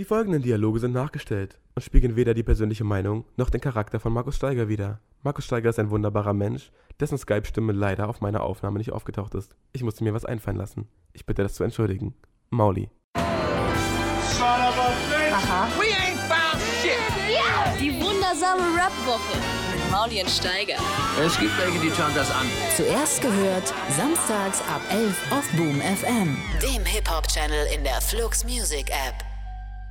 Die folgenden Dialoge sind nachgestellt und spiegeln weder die persönliche Meinung noch den Charakter von Markus Steiger wider. Markus Steiger ist ein wunderbarer Mensch, dessen Skype-Stimme leider auf meiner Aufnahme nicht aufgetaucht ist. Ich musste mir was einfallen lassen. Ich bitte das zu entschuldigen. Mauli. Aha. We ain't found shit. Die wundersame Rap-Woche mit Mauli und Steiger. Es gibt welche, die schauen das an. Zuerst gehört, samstags ab 11 auf Boom FM, dem Hip-Hop-Channel in der Flux Music App.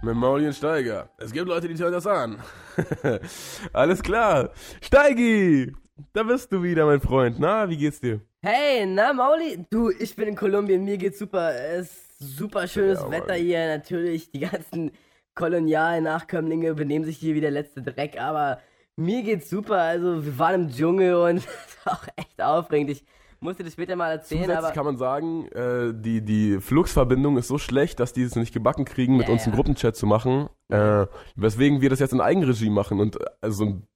Mit Mauli und Steiger. Es gibt Leute, die hören das an. Alles klar. Steigi! Da bist du wieder, mein Freund. Na, wie geht's dir? Hey, na Mauli? Du, ich bin in Kolumbien, mir geht's super. Es ist super schönes Ja. Wetter hier. Natürlich, die ganzen kolonialen Nachkömmlinge benehmen sich hier wie der letzte Dreck, aber mir geht's super. Also, wir waren im Dschungel und es war auch echt aufregend. Ich muss dir das später mal erzählen, Zusätzlich aber. kann man sagen, äh, die, die Fluxverbindung ist so schlecht, dass die es nicht gebacken kriegen, mit Ja, uns einen ja. Gruppenchat zu machen. Äh, weswegen wir das jetzt in Eigenregie machen. Und äh, also ein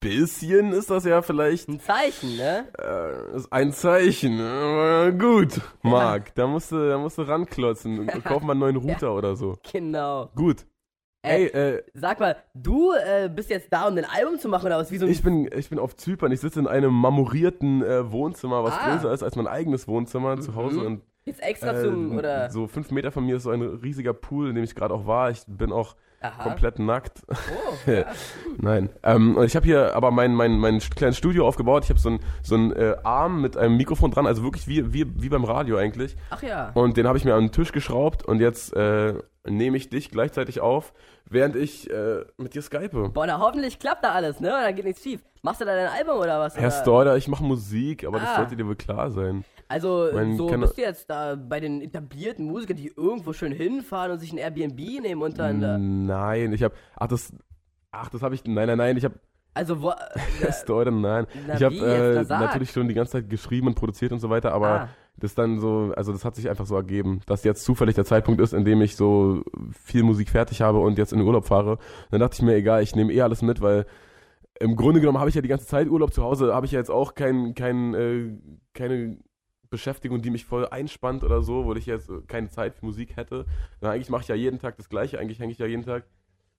bisschen ist das ja vielleicht Ein Zeichen, ne? äh, ist ein Zeichen. Aber gut, Marc, da musst du, da musst du ranklotzen. Kauf mal einen neuen Router oder so. Genau. Gut. Ey, äh, Sag mal, du äh, bist jetzt da, um ein Album zu machen oder was? Wie so ich bin, ich bin auf Zypern. Ich sitze in einem marmorierten äh, Wohnzimmer, was Ah. größer ist als mein eigenes Wohnzimmer zu Hause. Und jetzt extra Äh, zum, oder? So fünf Meter von mir ist so ein riesiger Pool, in dem ich gerade auch war. Ich bin auch Aha. komplett nackt. Oh, ja. Nein. Ähm, und ich habe hier aber mein, mein, mein kleines Studio aufgebaut. Ich habe so einen so einen, äh, Arm mit einem Mikrofon dran, also wirklich wie, wie, wie beim Radio eigentlich. Ach ja. Und den habe ich mir an den Tisch geschraubt und jetzt äh, nehme ich dich gleichzeitig auf, während ich äh, mit dir skype. Boah, na hoffentlich klappt da alles, ne? Da geht nichts schief. Machst du da dein Album oder was? Herr? Steuder, ich mache Musik, aber das Ah. sollte dir wohl klar sein. Also, Mein so bist du jetzt da bei den etablierten Musikern, die irgendwo schön hinfahren und sich ein Airbnb nehmen untereinander. Nein, ich habe, ach das, ach das habe ich, nein, nein, nein, ich habe Also, wo, Herr Steuder, nein. Na ich habe äh, natürlich schon die ganze Zeit geschrieben und produziert und so weiter, aber Ah. das dann so, also das hat sich einfach so ergeben, dass jetzt zufällig der Zeitpunkt ist, in dem ich so viel Musik fertig habe und jetzt in den Urlaub fahre. Dann dachte ich mir, egal, ich nehme eh alles mit, weil im Grunde genommen habe ich ja die ganze Zeit Urlaub zu Hause, habe ich ja jetzt auch kein, kein, äh, keine Beschäftigung, die mich voll einspannt oder so, wo ich jetzt äh, keine Zeit für Musik hätte. Na, eigentlich mache ich ja jeden Tag das Gleiche, eigentlich hänge ich ja jeden Tag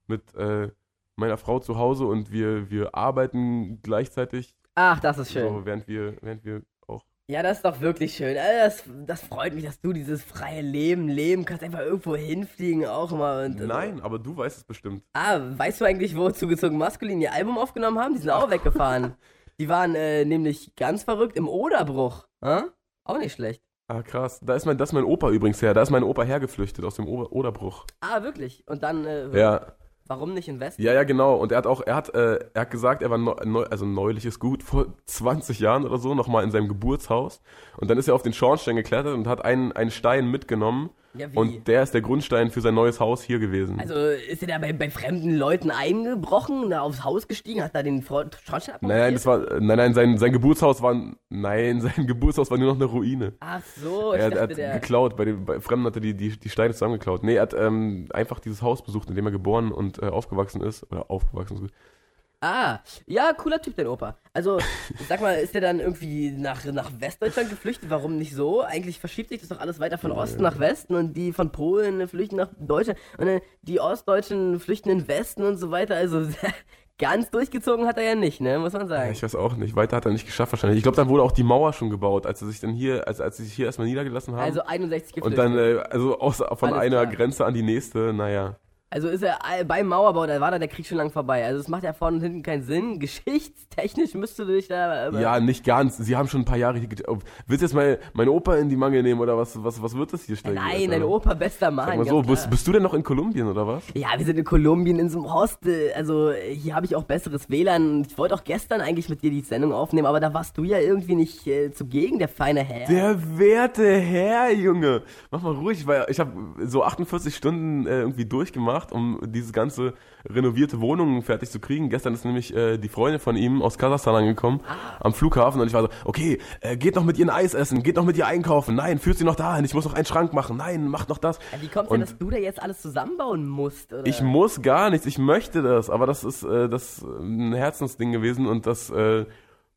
mit äh, meiner Frau zu Hause und wir, wir arbeiten gleichzeitig, Ach, das ist schön. so, während wir, während wir auch Ja, das ist doch wirklich schön. Also, das, das freut mich, dass du dieses freie Leben leben kannst. Einfach irgendwo hinfliegen auch immer. Und, also- Nein, aber du weißt es bestimmt. Ah, weißt du eigentlich, wo zugezogen maskulin ihr Album aufgenommen haben? Die sind auch weggefahren. Die waren äh, nämlich ganz verrückt im Oderbruch. Hä? Auch nicht schlecht. Ah, krass. Da ist mein, das ist mein Opa übrigens her. Da ist mein Opa hergeflüchtet aus dem Ober Oderbruch. Ah, wirklich? Und dann, äh, Ja, warum nicht in Westen? ja, ja, genau. Und er hat auch, er hat, äh, er hat gesagt, er war neu, also neulich ist gut, vor 20 Jahren oder so, nochmal in seinem Geburtshaus. Und dann ist er auf den Schornstein geklettert und hat einen, einen Stein mitgenommen. Ja? Und der ist der Grundstein für sein neues Haus hier gewesen. Also ist er da bei, bei fremden Leuten eingebrochen, da aufs Haus gestiegen, hat da den Schornstein nein, nein, das war, nein, nein, sein, sein Geburtshaus war, nein, sein Geburtshaus war nur noch eine Ruine. Ach so, ich Er hat, er dachte, hat der... geklaut, bei, den, bei Fremden hat er die, die, die Steine zusammengeklaut. Nee, er hat ähm, einfach dieses Haus besucht, in dem er geboren und äh, aufgewachsen ist. Oder aufgewachsen ist. Ah, ja, cooler Typ, dein Opa. Also, sag mal, ist der dann irgendwie nach, nach Westdeutschland geflüchtet? Warum nicht so? Eigentlich verschiebt sich das doch alles weiter von Osten nach Westen und die von Polen flüchten nach Deutschland und dann die Ostdeutschen flüchten in den Westen und so weiter. Also, ganz durchgezogen hat er ja nicht, ne? Muss man Ja, sagen. ich weiß auch nicht. Weiter hat er nicht geschafft wahrscheinlich. Ich glaube, dann wurde auch die Mauer schon gebaut, als sie sich dann hier, als, als sie sich hier erstmal niedergelassen haben. Also 61 und geflüchtet. dann, äh, also aus, von Alles einer klar. Grenze an die nächste, naja. Also ist er beim Mauerbau, da war da der Krieg schon lang vorbei. Also es macht ja vorne und hinten keinen Sinn. Geschichtstechnisch müsste du dich da. Ja, nicht ganz. Sie haben schon ein paar Jahre hier. Willst du jetzt mal meine Opa in die Mangel nehmen oder was, was, was wird das hier stellen? Nein, dein Opa, bester Mann. Sag mal so, bist, bist du denn noch in Kolumbien oder was? Ja, wir sind in Kolumbien in so einem Hostel. Also hier habe ich auch besseres WLAN. Ich wollte auch gestern eigentlich mit dir die Sendung aufnehmen, aber da warst du ja irgendwie nicht äh, zugegen, der feine Herr. Der werte Herr, Junge. Mach mal ruhig, weil ich habe so 48 Stunden äh, irgendwie durchgemacht, um diese ganze renovierte Wohnung fertig zu kriegen. Gestern ist nämlich äh, die Freundin von ihm aus Kasachstan angekommen am Flughafen und ich war so, okay, äh, geht noch mit ihr ein Eis essen, geht noch mit ihr einkaufen. Nein, führt sie noch dahin, ich muss noch einen Schrank machen. Nein, macht noch das. Ja, Wie kommt's denn, dass du da jetzt alles zusammenbauen musst? Oder? ich muss gar nichts, ich möchte das, aber das ist äh, das ist ein Herzensding gewesen und das äh,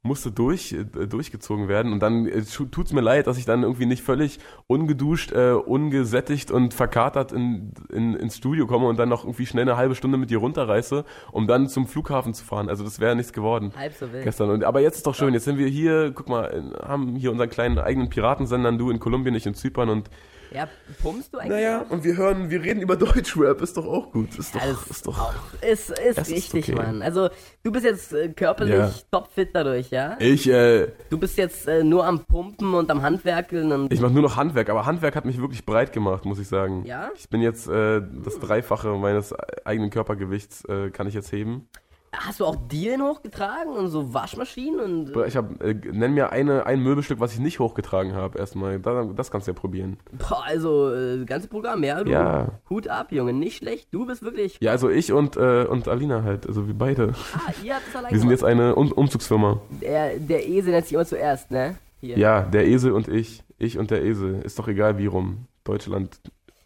musste durch, äh, durchgezogen werden. Und dann äh, tut es mir leid, dass ich dann irgendwie nicht völlig ungeduscht, äh, ungesättigt und verkatert in, in, ins Studio komme und dann noch irgendwie schnell eine halbe Stunde mit dir runterreiße, um dann zum Flughafen zu fahren. Also das wäre nichts geworden Halb so wild. gestern. Und, aber jetzt ist doch schön, jetzt sind wir hier, guck mal, haben hier unseren kleinen eigenen Piratensender, du in Kolumbien, ich in Zypern und Ja, pumpst du eigentlich? naja, und wir hören, wir reden über Deutschrap, ist doch auch gut. Ist doch, Ja, das ist doch. auch, ist, ist Das ist richtig, okay. Mann. Also, du bist jetzt äh, körperlich Ja. topfit dadurch, ja? Ich, äh, Du bist jetzt äh, nur am Pumpen und am Handwerkeln und. ich mache nur noch Handwerk, aber Handwerk hat mich wirklich breit gemacht, muss ich sagen. Ja? Ich bin jetzt äh, das Dreifache meines eigenen Körpergewichts äh, kann ich jetzt heben. Hast du auch Dielen hochgetragen und so Waschmaschinen und. Ich hab, äh, nenn mir eine, ein Möbelstück, was ich nicht hochgetragen habe. Erstmal, da, das kannst du ja probieren. Boah, also, äh, ganze Programm, ja? Du, Ja. Hut ab, Junge, nicht schlecht. Du bist wirklich. Ja, also ich und äh, und Alina halt, also wir beide. Ah, ihr habt es allein Wir sind jetzt eine um Umzugsfirma. Der, der Esel nennt sich immer zuerst, ne? Hier. Ja, der Esel und ich, ich und der Esel, ist doch egal wie rum. Deutschland.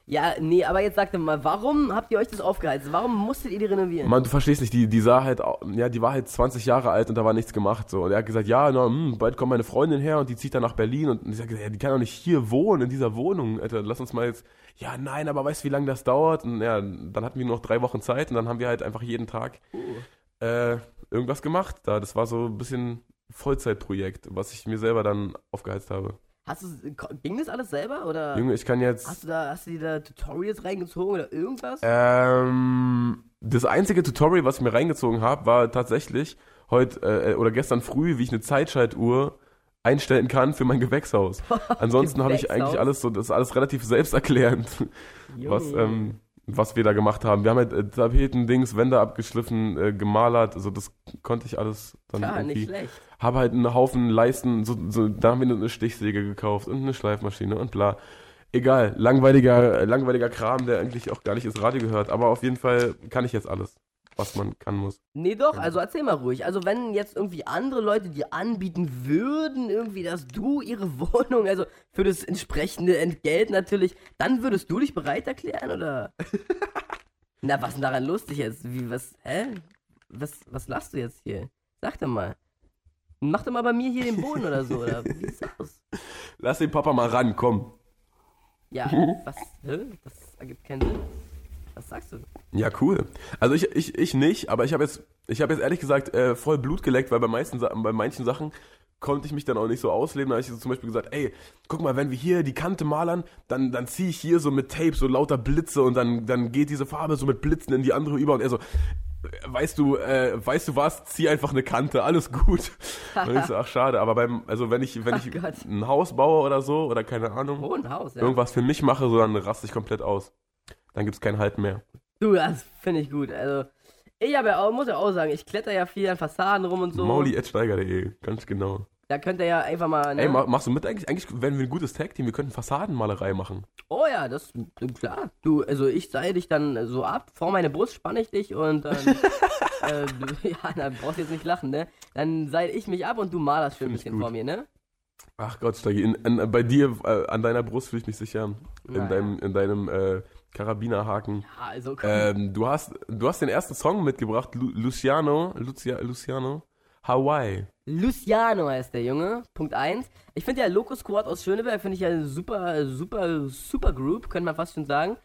Ja, nee, aber jetzt sagt mal, warum habt ihr euch das aufgeheizt? Warum musstet ihr die renovieren? Mann, du verstehst nicht, die, die sah halt, ja, die war halt 20 Jahre alt und da war nichts gemacht so. Und er hat gesagt, ja, na, hm, bald kommt meine Freundin her und die zieht dann nach Berlin und ich sag, ja, die kann doch nicht hier wohnen, in dieser Wohnung, Alter, lass uns mal jetzt, ja, nein, aber weißt du, wie lange das dauert? Und ja, dann hatten wir nur noch drei Wochen Zeit und dann haben wir halt einfach jeden Tag äh, irgendwas gemacht da. Das war so ein bisschen Vollzeitprojekt, was ich mir selber dann aufgeheizt habe. Hast du, ging das alles selber oder Junge, ich kann jetzt. hast du da, hast du dir da Tutorials reingezogen oder irgendwas? Ähm, das einzige Tutorial, was ich mir reingezogen habe, war tatsächlich heute äh, oder gestern früh, wie ich eine Zeitschaltuhr einstellen kann für mein Gewächshaus. Ansonsten habe ich eigentlich alles so, das ist alles relativ selbsterklärend, was, Junge. ähm, was wir da gemacht haben. Wir haben halt äh, Tapeten, Dings, Wände abgeschliffen, äh, gemalert, also das konnte ich alles dann ja, irgendwie. nicht schlecht. Habe halt einen Haufen Leisten, so, so, da haben wir eine Stichsäge gekauft und eine Schleifmaschine und bla. Egal, langweiliger, äh, langweiliger Kram, der eigentlich auch gar nicht ins Radio gehört. Aber auf jeden Fall kann ich jetzt alles, was man kann muss. Nee, doch, also erzähl mal ruhig. Also wenn jetzt irgendwie andere Leute dir anbieten würden, irgendwie, dass du ihre Wohnung, also für das entsprechende Entgelt natürlich, dann würdest du dich bereit erklären, oder? Na, was ist denn daran lustig jetzt? Wie, was, hä? Was, was lachst du jetzt hier? Sag doch mal. Mach doch mal bei mir hier den Boden oder so, oder wie sieht's aus? Lass den Papa mal ran, komm. Ja, was, hä? Das ergibt keinen Sinn. Was sagst du? Ja, cool. Also ich, ich, ich nicht, aber ich habe jetzt, ich habe jetzt ehrlich gesagt äh, voll Blut geleckt, weil bei, meisten, bei manchen Sachen konnte ich mich dann auch nicht so ausleben. Da habe ich so zum Beispiel gesagt, ey, guck mal, wenn wir hier die Kante malern, dann, dann ziehe ich hier so mit Tape so lauter Blitze und dann, dann geht diese Farbe so mit Blitzen in die andere über und er so, weißt du, äh, weißt du was, zieh einfach eine Kante, alles gut. Und ich so, ach schade, aber beim, also wenn ich, wenn ich ein Haus baue oder so, oder keine Ahnung, Oh, Haus, ja. irgendwas für mich mache, so dann raste ich komplett aus. Dann gibt's kein Halten mehr. Du, das finde ich gut. Also, ich habe ja auch, muss ja auch sagen, ich kletter ja viel an Fassaden rum und so. Mauli.steiger.de, ganz genau. Da könnt ihr ja einfach mal. Ne? Ey, ma- machst du mit eigentlich? Eigentlich wären wir ein gutes Tag-Team. Wir könnten Fassadenmalerei machen. oh ja, das klar. Du, also ich seile dich dann so ab, vor meine Brust spanne ich dich und dann. äh, ja, dann brauchst du jetzt nicht lachen, ne? Dann seile ich mich ab und du malerst schön ein bisschen gut. vor mir, ne? Ach Gott, Steigi, in, in, bei dir, äh, an deiner Brust fühle ich mich sicher. In Naja. deinem, in deinem äh, Karabinerhaken. Ja, also komm. Ähm, du, hast, du hast den ersten Song mitgebracht, Lu Luciano, Lucia, Luciano, Hawaii. Luciano heißt der Junge. Punkt 1. Ich finde ja Loco Squad aus Schöneberg, finde ich ja super, super, super Group, könnte man fast schon sagen.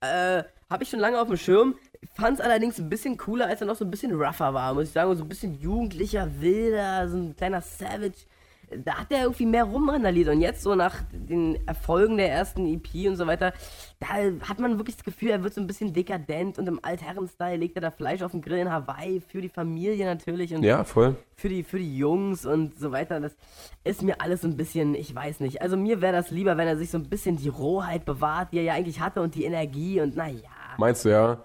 Äh, habe ich schon lange auf dem Schirm. Fand es allerdings ein bisschen cooler, als er noch so ein bisschen rougher war, muss ich sagen. Und so ein bisschen jugendlicher, wilder, so ein kleiner Savage. Da hat er irgendwie mehr rumrandaliert. Und jetzt so nach den Erfolgen der ersten EP und so weiter, da hat man wirklich das Gefühl, er wird so ein bisschen dekadent und im Altherren-Style legt er da Fleisch auf den Grill in Hawaii für die Familie natürlich. Und Ja, voll. für die, für die Jungs und so weiter. Das ist mir alles so ein bisschen, ich weiß nicht. Also mir wäre das lieber, wenn er sich so ein bisschen die Rohheit bewahrt, die er ja eigentlich hatte und die Energie und naja. Meinst du, ja?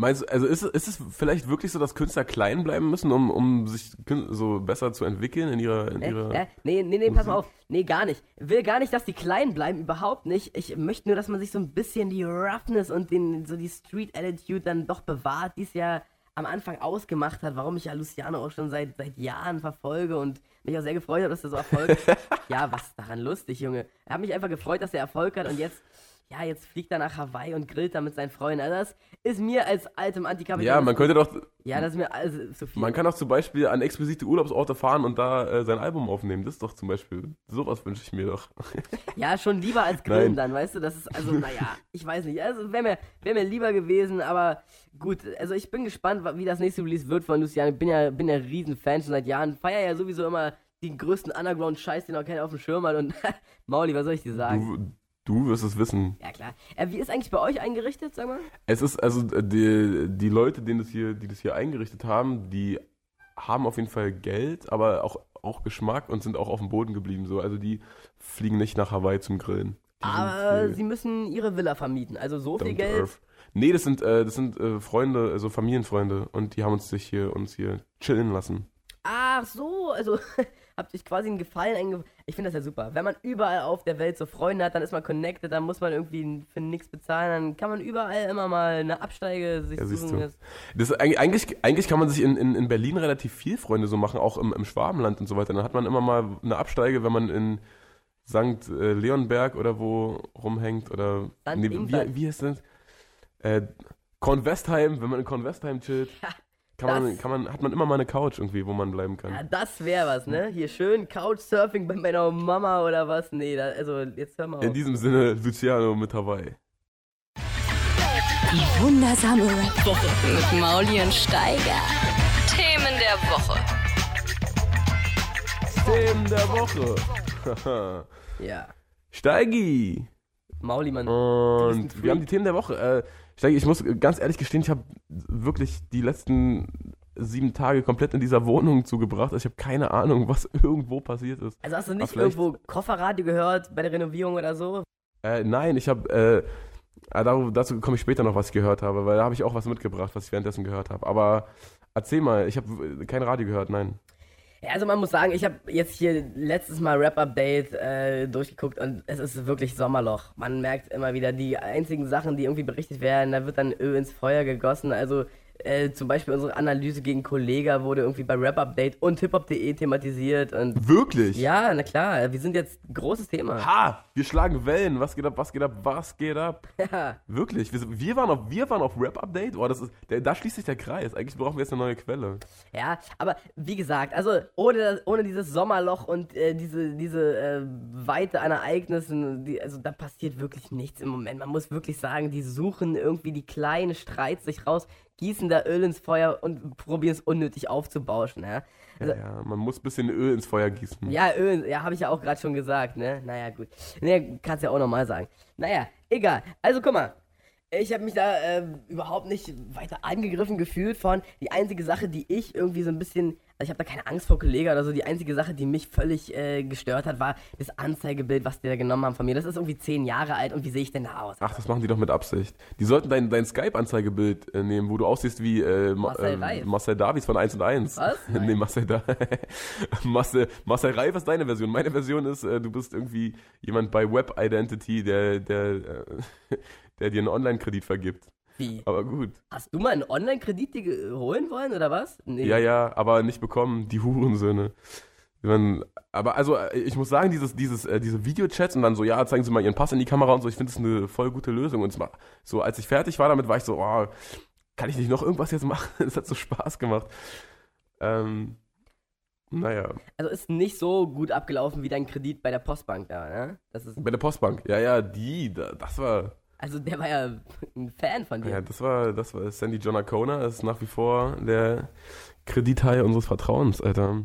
Meinst du, also ist, es- ist es vielleicht wirklich so, dass Künstler klein bleiben müssen, um, um sich so besser zu entwickeln in ihrer, in Äh, ihrer äh, nee, nee, nee, pass mal auf. Nee, gar nicht. Will gar nicht, dass die klein bleiben, überhaupt nicht. Ich möchte nur, dass man sich so ein bisschen die Roughness und den, so die Street Attitude dann doch bewahrt, die es ja am Anfang ausgemacht hat, warum ich ja Luciano auch schon seit, seit Jahren verfolge und mich auch sehr gefreut habe, dass er so Erfolg Ja, was ist daran lustig, Junge? Er hat mich einfach gefreut, dass er Erfolg hat und jetzt, ja, jetzt fliegt er nach Hawaii und grillt da mit seinen Freunden. Also das ist mir als altem Antikapitalisten... Ja, man könnte doch, Ja, das ist mir also zu viel. man kann auch zum Beispiel an exquisite Urlaubsorte fahren und da äh, sein Album aufnehmen. Das ist doch zum Beispiel, sowas wünsche ich mir doch. Ja, schon lieber als Grillen Nein. dann, weißt du? Das ist, also, naja, ich weiß nicht. Also, wäre mir, wär mir lieber gewesen, aber gut. Also, ich bin gespannt, wie das nächste Release wird von Luciano. Ich bin ja, bin ja riesen Fan schon seit Jahren. Feier ja sowieso immer den größten Underground-Scheiß, den auch keiner auf dem Schirm hat. Und Mauli, was soll ich dir sagen? Du, wirst es wissen. Ja, klar. Äh, wie ist eigentlich bei euch eingerichtet, sag mal? Es ist also äh, die, die Leute, denen das hier, die das hier eingerichtet haben, die haben auf jeden Fall Geld, aber auch, auch Geschmack und sind auch auf dem Boden geblieben. So. Also die fliegen nicht nach Hawaii zum Grillen. Die Aber sie müssen ihre Villa vermieten. Also so viel Geld. earth. Nee, das sind, äh, das sind äh, Freunde, also Familienfreunde und die haben uns sich hier, uns hier chillen lassen. Ach so, also habt euch quasi einen Gefallen einge... Ich finde das ja super. Wenn man überall auf der Welt so Freunde hat, dann ist man connected, dann muss man irgendwie für nichts bezahlen, dann kann man überall immer mal eine Absteige sich Ja, suchen. Das- Das eigentlich, eigentlich, kann man sich in, in, in Berlin relativ viel Freunde so machen, auch im, im Schwabenland und so weiter. Dann hat man immer mal eine Absteige, wenn man in St. äh, Leonberg oder wo rumhängt oder nee, wie, wie heißt das? Äh, Kornwestheim, wenn man in Kornwestheim chillt, Ja, kann man, kann man, hat man immer mal eine Couch irgendwie, wo man bleiben kann. Ja, das wäre was, ne? Hier schön Couchsurfing bei meiner Mama oder was? Nee, da, also jetzt hör mal In auf. diesem Sinne, Luciano mit Hawaii. Die wundersame Rap-Woche. Mit Mauli und Steiger. Themen der Woche. Themen der Woche. Ja. Steigi. Mauli, Mann. Und wir haben die Themen der Woche. Äh, Steigi, ich muss ganz ehrlich gestehen, ich habe wirklich die letzten sieben Tage komplett in dieser Wohnung zugebracht. Also ich habe keine Ahnung, was irgendwo passiert ist. Also hast du nicht irgendwo Kofferradio gehört bei der Renovierung oder so? Äh, nein, ich habe, äh, ah, dazu, dazu komme ich später noch, was ich gehört habe, weil da habe ich auch was mitgebracht, was ich währenddessen gehört habe. Aber erzähl mal, ich habe kein Radio gehört, nein. Ja, also man muss sagen, ich habe jetzt hier letztes Mal Rap-Update äh, durchgeguckt und es ist wirklich Sommerloch. Man merkt immer wieder, die einzigen Sachen, die irgendwie berichtet werden, da wird dann Öl ins Feuer gegossen. Also äh, zum Beispiel unsere Analyse gegen Kollega wurde irgendwie bei Rap-Update und hiphop.de thematisiert und Wirklich? ja, na klar, wir sind jetzt großes Thema. Ha! Wir schlagen Wellen. Was geht ab, was geht ab, was geht ab? Ja. Wirklich? Wir, wir waren auf, wir waren auf Rap-Update? Oh, das ist, der, da schließt sich der Kreis. Eigentlich brauchen wir jetzt eine neue Quelle. Ja, aber wie gesagt, also ohne, ohne dieses Sommerloch und äh, diese, diese äh, Weite an Ereignissen, die, also da passiert wirklich nichts im Moment. Man muss wirklich sagen, die suchen irgendwie die kleinen Streits sich raus, gießen da Öl ins Feuer und probieren es unnötig aufzubauschen. Ja, also, Ja, ja, man muss ein bisschen Öl ins Feuer gießen. ja Öl, ja, habe ich ja auch gerade schon gesagt, ne? Naja, gut. Ne, kannst ja auch nochmal sagen. Naja, egal. Also guck mal. Ich habe mich da äh, überhaupt nicht weiter angegriffen gefühlt von. Die einzige Sache, die ich irgendwie so ein bisschen, also ich habe da keine Angst vor Kollegen oder so, die einzige Sache, die mich völlig äh, gestört hat, war das Anzeigebild, was die da genommen haben von mir. Das ist irgendwie zehn Jahre alt und wie sehe ich denn da aus? Ach, das machen die doch mit Absicht. Die sollten dein, dein Skype-Anzeigebild äh, nehmen, wo du aussiehst wie äh, Ma Marcel ähm, Reif. Marcel Davies von 1 und 1. Was? Nein. nee, Marcel, da Marcel, Marcel Reif ist deine Version. Meine Version ist, äh, du bist irgendwie jemand bei Web Identity, der, der, äh, der dir einen Online-Kredit vergibt. Wie? Aber gut. Hast du mal einen Online-Kredit holen wollen oder was? Nee. Ja, ja, aber nicht bekommen, die Hurensöhne. Man, aber also, ich muss sagen, dieses, dieses, äh, diese Videochats und dann so, ja, zeigen Sie mal Ihren Pass in die Kamera und so, ich finde das eine voll gute Lösung. Und es war, so, als ich fertig war damit, war ich so, oh, kann ich nicht noch irgendwas jetzt machen? Das hat so Spaß gemacht. Ähm, naja, Also ist nicht so gut abgelaufen wie dein Kredit bei der Postbank da, ne? Das ist, bei der Postbank, ja, ja, die, da, das war, also der war ja ein Fan von dir. ja, das war, das war Sandy John Acona, ist nach wie vor der Kredithai unseres Vertrauens, Alter.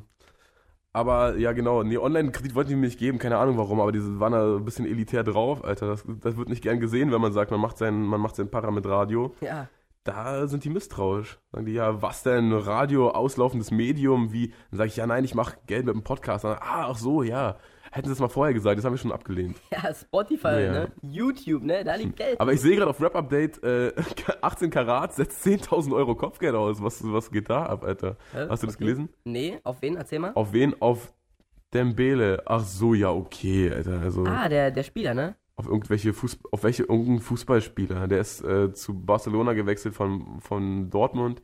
Aber ja, genau, nee, Online-Kredit wollten die mir nicht geben, keine Ahnung warum, aber die waren da ein bisschen elitär drauf, Alter. Das, das wird nicht gern gesehen, wenn man sagt, man macht sein, man macht sein Para mit Radio. Ja. Da sind die misstrauisch. Sagen die, ja, was denn, Radio, auslaufendes Medium, wie? Dann sage ich, ja, nein, ich mache Geld mit dem Podcast. Dann, ah, ach so, ja. Hätten sie es mal vorher gesagt, das haben wir schon abgelehnt. Ja, Spotify, Ja. ne? YouTube, ne? Da liegt Geld. Aber ich sehe gerade auf Rap Update, äh, 18 Karat setzt 10.000 Euro Kopfgeld aus. Was, was geht da ab, Alter? Hä? Hast du das Okay. gelesen? Nee, auf wen? Erzähl mal. Auf wen? Auf Dembele. Ach so, ja, okay, Alter. Also Ah, der, der Spieler, ne? auf irgendwelche Fuß, auf welche irgendein Fußballspieler. Der ist äh, zu Barcelona gewechselt von, von Dortmund.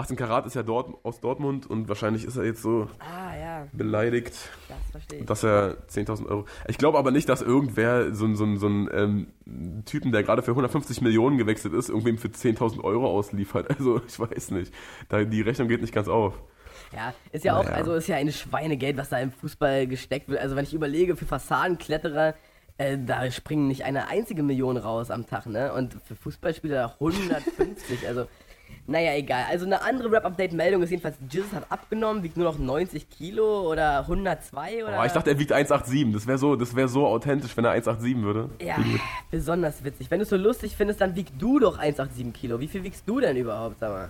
18 Karat ist ja dort, aus Dortmund und wahrscheinlich ist er jetzt so Ah, ja. beleidigt, Das dass er 10.000 Euro. Ich glaube aber nicht, dass irgendwer so, so, so einen ähm, Typen, der gerade für 150 Millionen gewechselt ist, irgendwem für 10.000 Euro ausliefert. Also ich weiß nicht. Da, die Rechnung geht nicht ganz auf. Ja, ist ja auch, Naja. also ist ja ein Schweinegeld, was da im Fußball gesteckt wird. Also wenn ich überlege, für Fassadenkletterer, äh, da springen nicht eine einzige Million raus am Tag, ne? Und für Fußballspieler 150, also naja, egal. Also eine andere Rap-Update-Meldung ist jedenfalls, Jesus hat abgenommen, wiegt nur noch 90 Kilo oder 102 oder... Oh, ich dachte, er wiegt 1,87. Das wäre so, das wär so authentisch, wenn er 1,87 würde. Ja, besonders witzig. Wenn du es so lustig findest, dann wiegst du doch 187 Kilo. Wie viel wiegst du denn überhaupt, sag mal?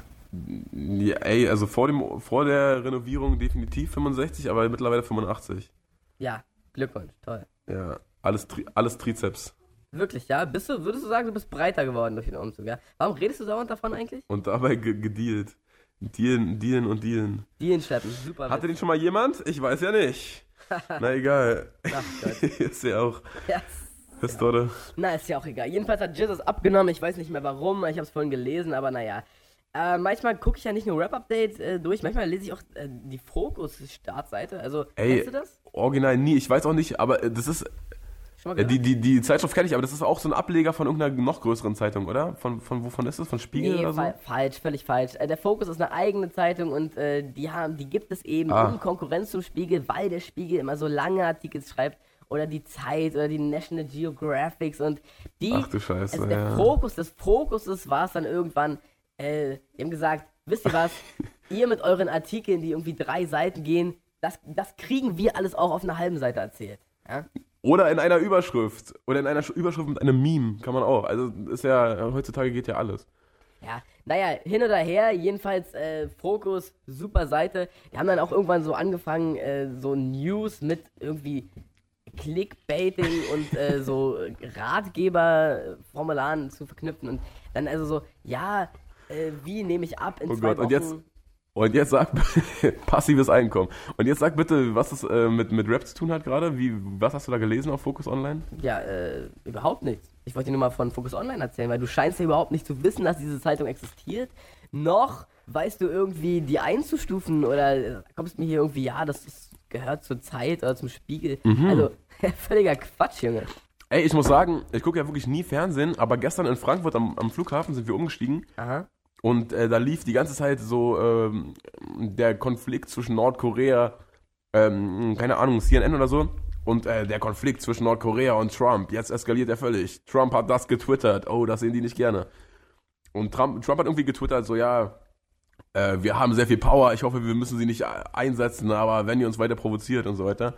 Ja, ey, also vor, dem, vor der Renovierung definitiv 65, aber mittlerweile 85. Ja, Glückwunsch, toll. Ja, alles, alles Trizeps. Wirklich, ja? Bist du, würdest du sagen, du bist breiter geworden durch den Umzug, ja? Warum redest du dauernd davon eigentlich? Und dabei ge gedealt. Dealen, dealen und dealen. Die hinschleppen, super. Hatte den schon mal jemand? Ich weiß ja nicht. Na egal. Ach Gott. ist ja auch Ja. Historie. Na, ist ja auch egal. Jedenfalls hat Jesus abgenommen. Ich weiß nicht mehr warum. Ich habe es vorhin gelesen, aber naja. Äh, manchmal gucke ich ja nicht nur Rap-Updates äh, durch, manchmal lese ich auch äh, die Fokus-Startseite. Also, Ey, kennst du das? original nie. Ich weiß auch nicht, aber äh, das ist. Gehört? die, die, die Zeitschrift kenne ich, aber das ist auch so ein Ableger von irgendeiner noch größeren Zeitung, oder? Von, von wovon ist das? Von Spiegel Nee, oder so? fa falsch, völlig falsch. Äh, der Fokus ist eine eigene Zeitung und äh, die haben, die gibt es eben Ah. in Konkurrenz zum Spiegel, weil der Spiegel immer so lange Artikel schreibt oder die Zeit oder die National Geographics und die. Ach du Scheiße, Also der ja. Fokus des Fokuses war es dann irgendwann. Äh, die haben gesagt, wisst ihr was? ihr mit euren Artikeln, die irgendwie drei Seiten gehen, das, das kriegen wir alles auch auf einer halben Seite erzählt. Ja? Oder in einer Überschrift. Oder in einer Sch- Überschrift mit einem Meme. Kann man auch. Also ist ja, heutzutage geht ja alles. Ja, naja, hin oder her, jedenfalls äh, Fokus, super Seite. Die haben dann auch irgendwann so angefangen, äh, so News mit irgendwie Clickbaiting und äh, so Ratgeberformularen zu verknüpfen. Und dann also so, ja, äh, wie nehme ich ab in Oh zwei Gott, Wochen? und jetzt Und jetzt sag passives Einkommen. Und jetzt sag bitte, was das äh, mit, mit Rap zu tun hat gerade. Wie, was hast du da gelesen auf Focus Online? Ja, äh, überhaupt nichts. Ich wollte dir nur mal von Focus Online erzählen, weil du scheinst ja überhaupt nicht zu wissen, dass diese Zeitung existiert. Noch weißt du irgendwie, die einzustufen oder äh, kommst mir hier irgendwie, ja, das ist, gehört zur Zeit oder zum Spiegel. Also, völliger Quatsch, Junge. Ey, ich muss sagen, ich gucke ja wirklich nie Fernsehen, aber gestern in Frankfurt am, am Flughafen sind wir umgestiegen Aha. Und äh, da lief die ganze Zeit so ähm, der Konflikt zwischen Nordkorea, ähm, keine Ahnung, CNN oder so. Und äh, der Konflikt zwischen Nordkorea und Trump, jetzt eskaliert er völlig. Trump hat das getwittert, oh, das sehen die nicht gerne. Und Trump, Trump hat irgendwie getwittert, so ja, äh, wir haben sehr viel Power, ich hoffe, wir müssen sie nicht äh, einsetzen, aber wenn ihr uns weiter provoziert und so weiter.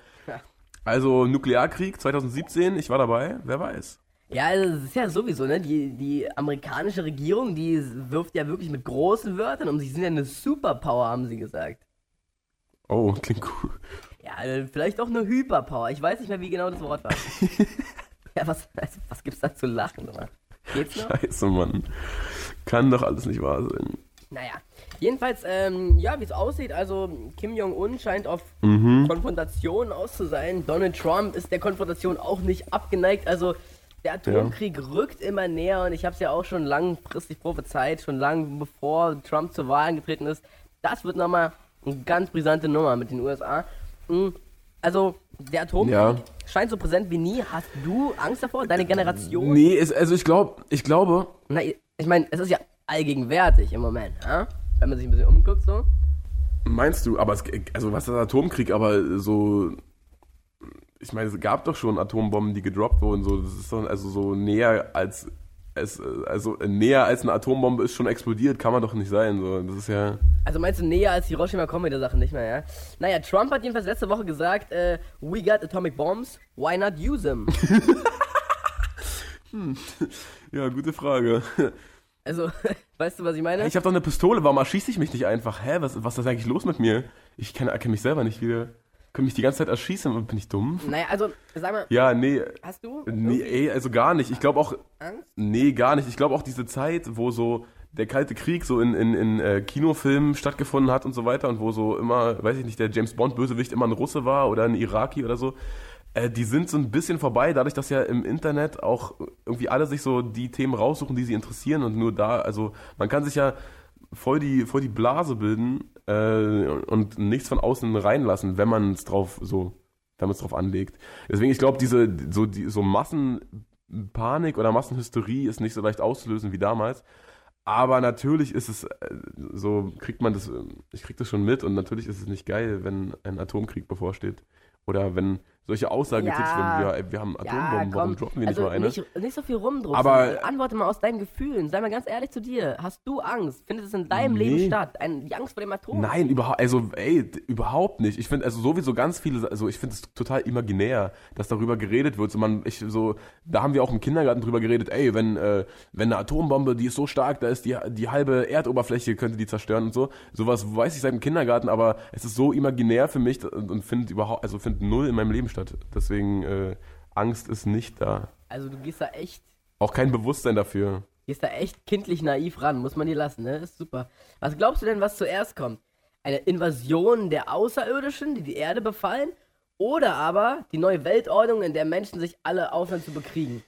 Also Nuklearkrieg 2017, ich war dabei, wer weiß. Ja, also es ist ja sowieso, ne? Die, die amerikanische Regierung, die wirft ja wirklich mit großen Wörtern um. Sie sind ja eine Superpower, haben sie gesagt. Oh, klingt cool. Ja, äh, vielleicht auch eine Hyperpower. Ich weiß nicht mehr, wie genau das Wort war. ja, was, also, was gibt's da zu lachen, oder? Geht's noch? Scheiße, Mann. Kann doch alles nicht wahr sein. Naja, jedenfalls, ähm, ja, wie es aussieht, also Kim Jong-un scheint auf Mhm. Konfrontation aus zu sein. Donald Trump ist der Konfrontation auch nicht abgeneigt. Also der Atomkrieg rückt immer näher und ich habe es ja auch schon langfristig prophezeit, schon lang bevor Trump zur Wahl angetreten ist. Das wird nochmal eine ganz brisante Nummer mit den USA. Mhm. Also der Atomkrieg Ja. scheint so präsent wie nie. Hast du Angst davor? Deine Generation? Nee, es, also ich glaube, ich glaube, Na, ich meine, es ist ja allgegenwärtig im Moment, ja? wenn man sich ein bisschen umguckt so. meinst du, aber es, also was ist Atomkrieg, aber so, ich meine, es gab doch schon Atombomben, die gedroppt wurden, so, das ist doch, also so näher als, es, also näher als eine Atombombe ist schon explodiert, kann man doch nicht sein, so, das ist ja, Also meinst du näher als Hiroshima kommen wir der Sache nicht mehr, ja? Naja, Trump hat jedenfalls letzte Woche gesagt, äh, we got atomic bombs, why not use them? ja, gute Frage. Also, weißt du, was ich meine? Ich habe doch eine Pistole, warum erschieße ich mich nicht einfach? Hä, was, was ist eigentlich los mit mir? Ich kenne erkenne mich selber nicht wieder. Kann mich die ganze Zeit erschießen, bin ich dumm? naja, also, sag mal, Ja, nee, hast du nee, ey, also gar nicht. Ich glaube auch, Angst? Nee, gar nicht. Ich glaube auch diese Zeit, wo so der Kalte Krieg so in, in, in äh, Kinofilmen stattgefunden hat und so weiter und wo so immer, weiß ich nicht, der James Bond-Bösewicht immer ein Russe war oder ein Iraki oder so, äh, die sind so ein bisschen vorbei, dadurch, dass ja im Internet auch irgendwie alle sich so die Themen raussuchen, die sie interessieren und nur da, also man kann sich ja voll die, voll die Blase bilden äh, und nichts von außen reinlassen, wenn man es drauf so, wenn man es drauf anlegt. Deswegen, ich glaube, diese so, die, so Massenpanik oder Massenhysterie ist nicht so leicht auszulösen wie damals. Aber natürlich ist es, äh, so kriegt man das, äh, ich krieg das schon mit und natürlich ist es nicht geil, wenn ein Atomkrieg bevorsteht. Oder wenn solche Aussagen Ja. getätigt werden, ja, ey, wir haben Atombomben, warum droppen wir nicht also mal eine? Nicht, nicht so viel rumdrucken. Aber- Antworte mal aus deinen Gefühlen. Sei mal ganz ehrlich zu dir. Hast du Angst? Findet es in deinem Nee. Leben statt? Ein, die Angst vor dem Atom? Nein, überhaupt, also ey, überhaupt nicht. Ich finde also sowieso ganz viele, also ich finde es total imaginär, dass darüber geredet wird. So man, ich so, da haben wir auch im Kindergarten drüber geredet. Ey, wenn äh, wenn eine Atombombe, die ist so stark, da ist die die halbe Erdoberfläche könnte die zerstören und so. Sowas weiß ich seit dem Kindergarten, aber es ist so imaginär für mich und, findet überhaupt, also findet null in meinem Leben statt. Deswegen äh, Angst ist nicht da. Also du gehst da echt, Auch kein Bewusstsein dafür. gehst da echt kindlich naiv ran. Muss man dir lassen, ne? Ist super. Was glaubst du denn, was zuerst kommt? Eine Invasion der Außerirdischen, die die Erde befallen? Oder aber die neue Weltordnung, in der Menschen sich alle aufhören zu bekriegen?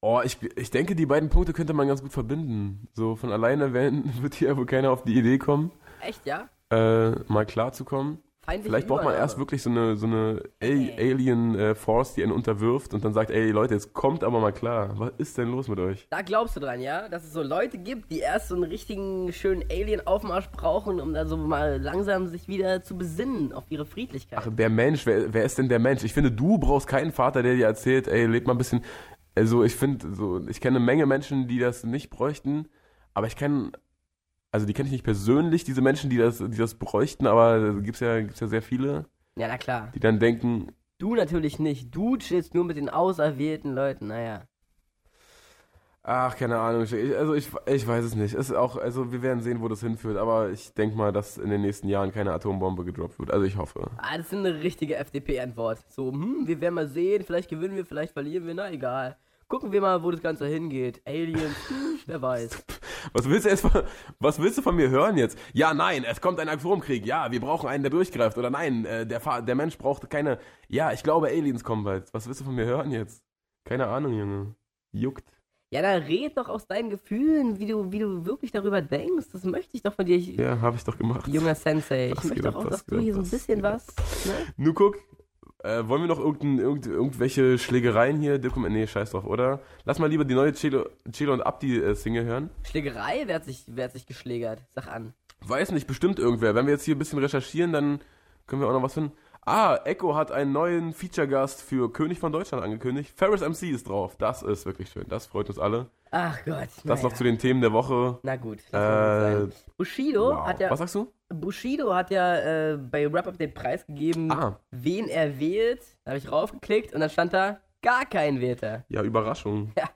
Oh, ich, ich denke, die beiden Punkte könnte man ganz gut verbinden. So von alleine werden, wird hier wohl keiner auf die Idee kommen, Echt, ja? äh, mal klarzukommen. Feindliche Vielleicht braucht man erst wirklich so eine, so eine A Alien äh, Force, die einen unterwirft und dann sagt, ey Leute, jetzt kommt aber mal klar. Was ist denn los mit euch? Da glaubst du dran, ja? Dass es so Leute gibt, die erst so einen richtigen schönen Alien-Aufmarsch brauchen, um dann so mal langsam sich wieder zu besinnen auf ihre Friedlichkeit. Ach, der Mensch, wer, wer ist denn der Mensch? Ich finde, du brauchst keinen Vater, der dir erzählt, ey, lebt mal ein bisschen. Also ich finde, so, ich kenne eine Menge Menschen, die das nicht bräuchten, aber ich kenne, also die kenne ich nicht persönlich, diese Menschen, die das, die das bräuchten, aber da gibt's ja, gibt's ja sehr viele. Ja, na klar. die dann denken, Du natürlich nicht. Du chillst nur mit den auserwählten Leuten, naja. ach, keine Ahnung, ich, also ich, ich weiß es nicht. Es ist auch, also wir werden sehen, wo das hinführt, aber ich denke mal, dass in den nächsten Jahren keine Atombombe gedroppt wird. Also ich hoffe. Ah, das ist eine richtige FDP-Antwort. So, hm, wir werden mal sehen, vielleicht gewinnen wir, vielleicht verlieren wir, na egal. Gucken wir mal, wo das Ganze hingeht. Aliens, wer weiß. Was willst du jetzt von, was willst du von mir hören jetzt? Ja, nein, es kommt ein Atomkrieg. Ja, wir brauchen einen, der durchgreift. Oder nein, äh, der, Fa- der Mensch braucht keine. Ja, ich glaube, Aliens kommen bald. Was willst du von mir hören jetzt? Keine Ahnung, Junge. Juckt. Ja, dann red doch aus deinen Gefühlen, wie du, wie du wirklich darüber denkst. Das möchte ich doch von dir, ich, Ja, habe ich doch gemacht. junger Sensei. Ich möchte doch auch, dass du hier so ein bisschen was, ne? Nur guck, äh, wollen wir noch irgendein, irgend, irgendwelche Schlägereien hier? Dokum nee, scheiß drauf, oder? Lass mal lieber die neue Chelo, Chelo und Abdi-Single hören. Schlägerei? Wer hat, sich, wer hat sich geschlägert? Sag an. Weiß nicht, bestimmt irgendwer. Wenn wir jetzt hier ein bisschen recherchieren, dann können wir auch noch was finden. Ah, Echo hat einen neuen Feature-Gast für König von Deutschland angekündigt. Ferris MC ist drauf. Das ist wirklich schön. Das freut uns alle. Ach Gott. Das naja. noch zu den Themen der Woche. Na gut. Äh. Bushido wow. hat ja, Was sagst du? Bushido hat ja äh, bei Rap Up den Preis gegeben, Ah. wen er wählt. Da habe ich raufgeklickt und dann stand da, gar kein wählt er. Ja, Überraschung. Ja.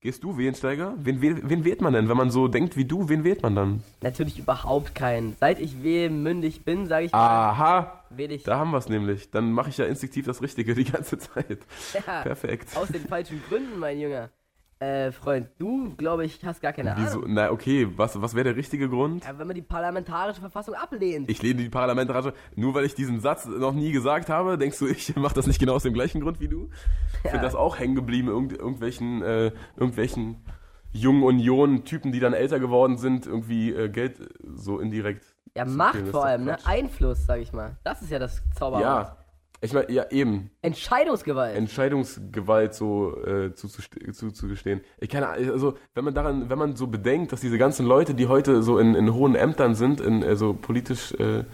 Gehst du wählen, Steiger? Wen, wen, wen wählt man denn? Wenn man so denkt wie du, wen wählt man dann? Natürlich überhaupt keinen. Seit ich wählmündig bin, sage ich Ah. mal, Aha, wähle ich da haben wir es nämlich. Dann mache ich ja instinktiv das Richtige die ganze Zeit. ja, Perfekt. aus den falschen Gründen, mein Junge. Äh, Freund, du, glaube ich, hast gar keine Wieso? Ahnung. Na, okay, was, was wäre der richtige Grund? Ja, wenn man die parlamentarische Verfassung ablehnt. Ich lehne die Parlamentarische. Nur weil ich diesen Satz noch nie gesagt habe, denkst du, ich mache das nicht genau aus dem gleichen Grund wie du? Ich Ja. finde das auch hängen geblieben, irgend, irgendwelchen, äh, irgendwelchen jungen Union-Typen, die dann älter geworden sind, irgendwie äh, Geld äh, so indirekt. ja, Macht vor allem, ne? Einfluss, sag ich mal. Das ist ja das Zauberwort. Ja, ich meine, ja, eben. Entscheidungsgewalt. Entscheidungsgewalt so äh, zuzugestehen. Zu, zu ich kann, also, wenn man daran, wenn man so bedenkt, dass diese ganzen Leute, die heute so in, in hohen Ämtern sind, in äh, so politisch, äh,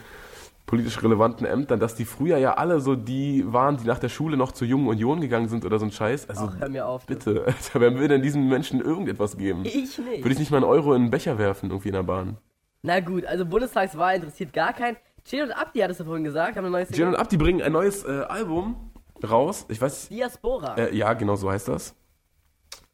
politisch relevanten Ämtern, dass die früher ja alle so die waren, die nach der Schule noch zur Jungen Union gegangen sind oder so ein Scheiß. Also, Ach, hör mir auf. du. bitte, Alter, wer will denn diesen Menschen irgendetwas geben? Ich nicht. Würde ich nicht mal einen Euro in einen Becher werfen, irgendwie in der Bahn. Na gut, also Bundestagswahl interessiert gar keinen. Chill und Abdi hattest du vorhin gesagt, haben eine neue Jin und Abdi bringen ein neues äh, Album raus. Ich weiß, Diaspora. Äh, ja, genau so heißt das.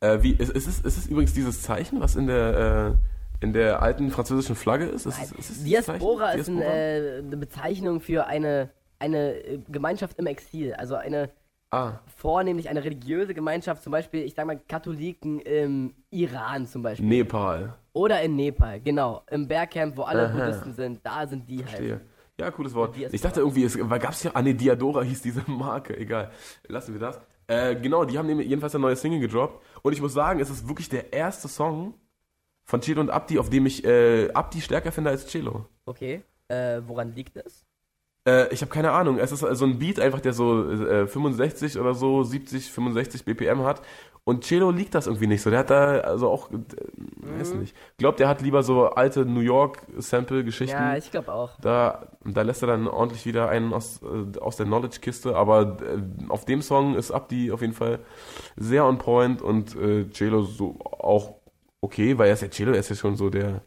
Äh, wie, ist, ist, es, ist es übrigens dieses Zeichen, was in der, äh, in der alten französischen Flagge ist? ist, es, ist es dieses Diaspora Zeichen? ist ein, äh, eine Bezeichnung für eine, eine äh, Gemeinschaft im Exil. Also eine ah, vornehmlich eine religiöse Gemeinschaft, zum Beispiel, ich sag mal, Katholiken im Iran zum Beispiel. Nepal. Oder in Nepal, genau. Im Bergcamp, wo alle Aha. Buddhisten sind, da sind die halt. Ja, cooles Wort. Ich dachte irgendwie, es gab es ja, ah nee, Diadora hieß diese Marke, egal. Lassen wir das. Äh, genau, die haben jedenfalls eine neue Single gedroppt. Und ich muss sagen, es ist wirklich der erste Song von Celo und Abdi, auf dem ich äh, Abdi stärker finde als Celo. Okay. Äh, woran liegt das? Äh, ich habe keine Ahnung. Es ist so ein Beat einfach, der so äh, 65 oder so, 70, 65 BPM hat. Und Celo liegt das irgendwie nicht so. Der hat da also auch, äh, weiß nicht. Glaubt, der hat lieber so alte New York Sample-Geschichten. Ja, ich glaube auch. Da, da lässt er dann ordentlich wieder einen aus, äh, aus der Knowledge-Kiste, aber äh, auf dem Song ist Abdi auf jeden Fall sehr on point und äh, Celo so auch okay, weil er ist ja Celo, er ist ja schon so der,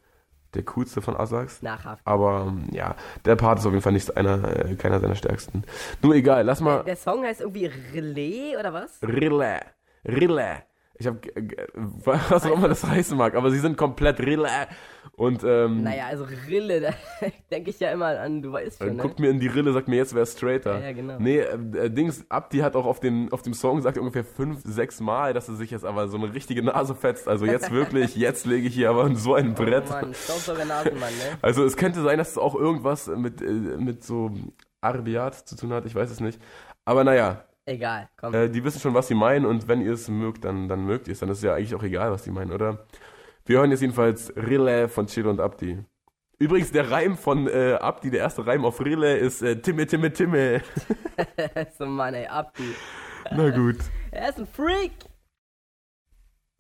der coolste von Asax. Nachhaft. Aber ähm, ja, der Part ist auf jeden Fall nicht einer, äh, keiner seiner stärksten. Nur egal, lass mal. Der Song heißt irgendwie Relais oder was? Rille, Rille. Ich habe, was auch immer das heißen mag, aber sie sind komplett Rille. Und ähm, Naja, also Rille, da denke ich ja immer an, du weißt schon, ne? guckt mir in die Rille, sagt mir jetzt wer straighter. Ja, ja, genau. Nee, äh, Dings, Abdi hat auch auf, den, auf dem Song gesagt ungefähr fünf, sechs Mal, dass er sich jetzt aber so eine richtige Nase fetzt. Also jetzt wirklich, jetzt lege ich hier aber so ein Brett. Oh Mann, Staubsauger Nasenmann, ne? Also es könnte sein, dass es auch irgendwas mit, äh, mit so Arabiat zu tun hat, ich weiß es nicht. Aber naja, Egal, komm. äh, die wissen schon, was sie meinen und wenn ihr es mögt, dann, dann mögt ihr es. Dann ist es ja eigentlich auch egal, was die meinen, oder? Wir hören jetzt jedenfalls Rille von Chill und Abdi. Übrigens, der Reim von äh, Abdi, der erste Reim auf Rille ist äh, Timme, Timme, Timme. so Mann, ey, Abdi. Na gut. Er ist ein Freak.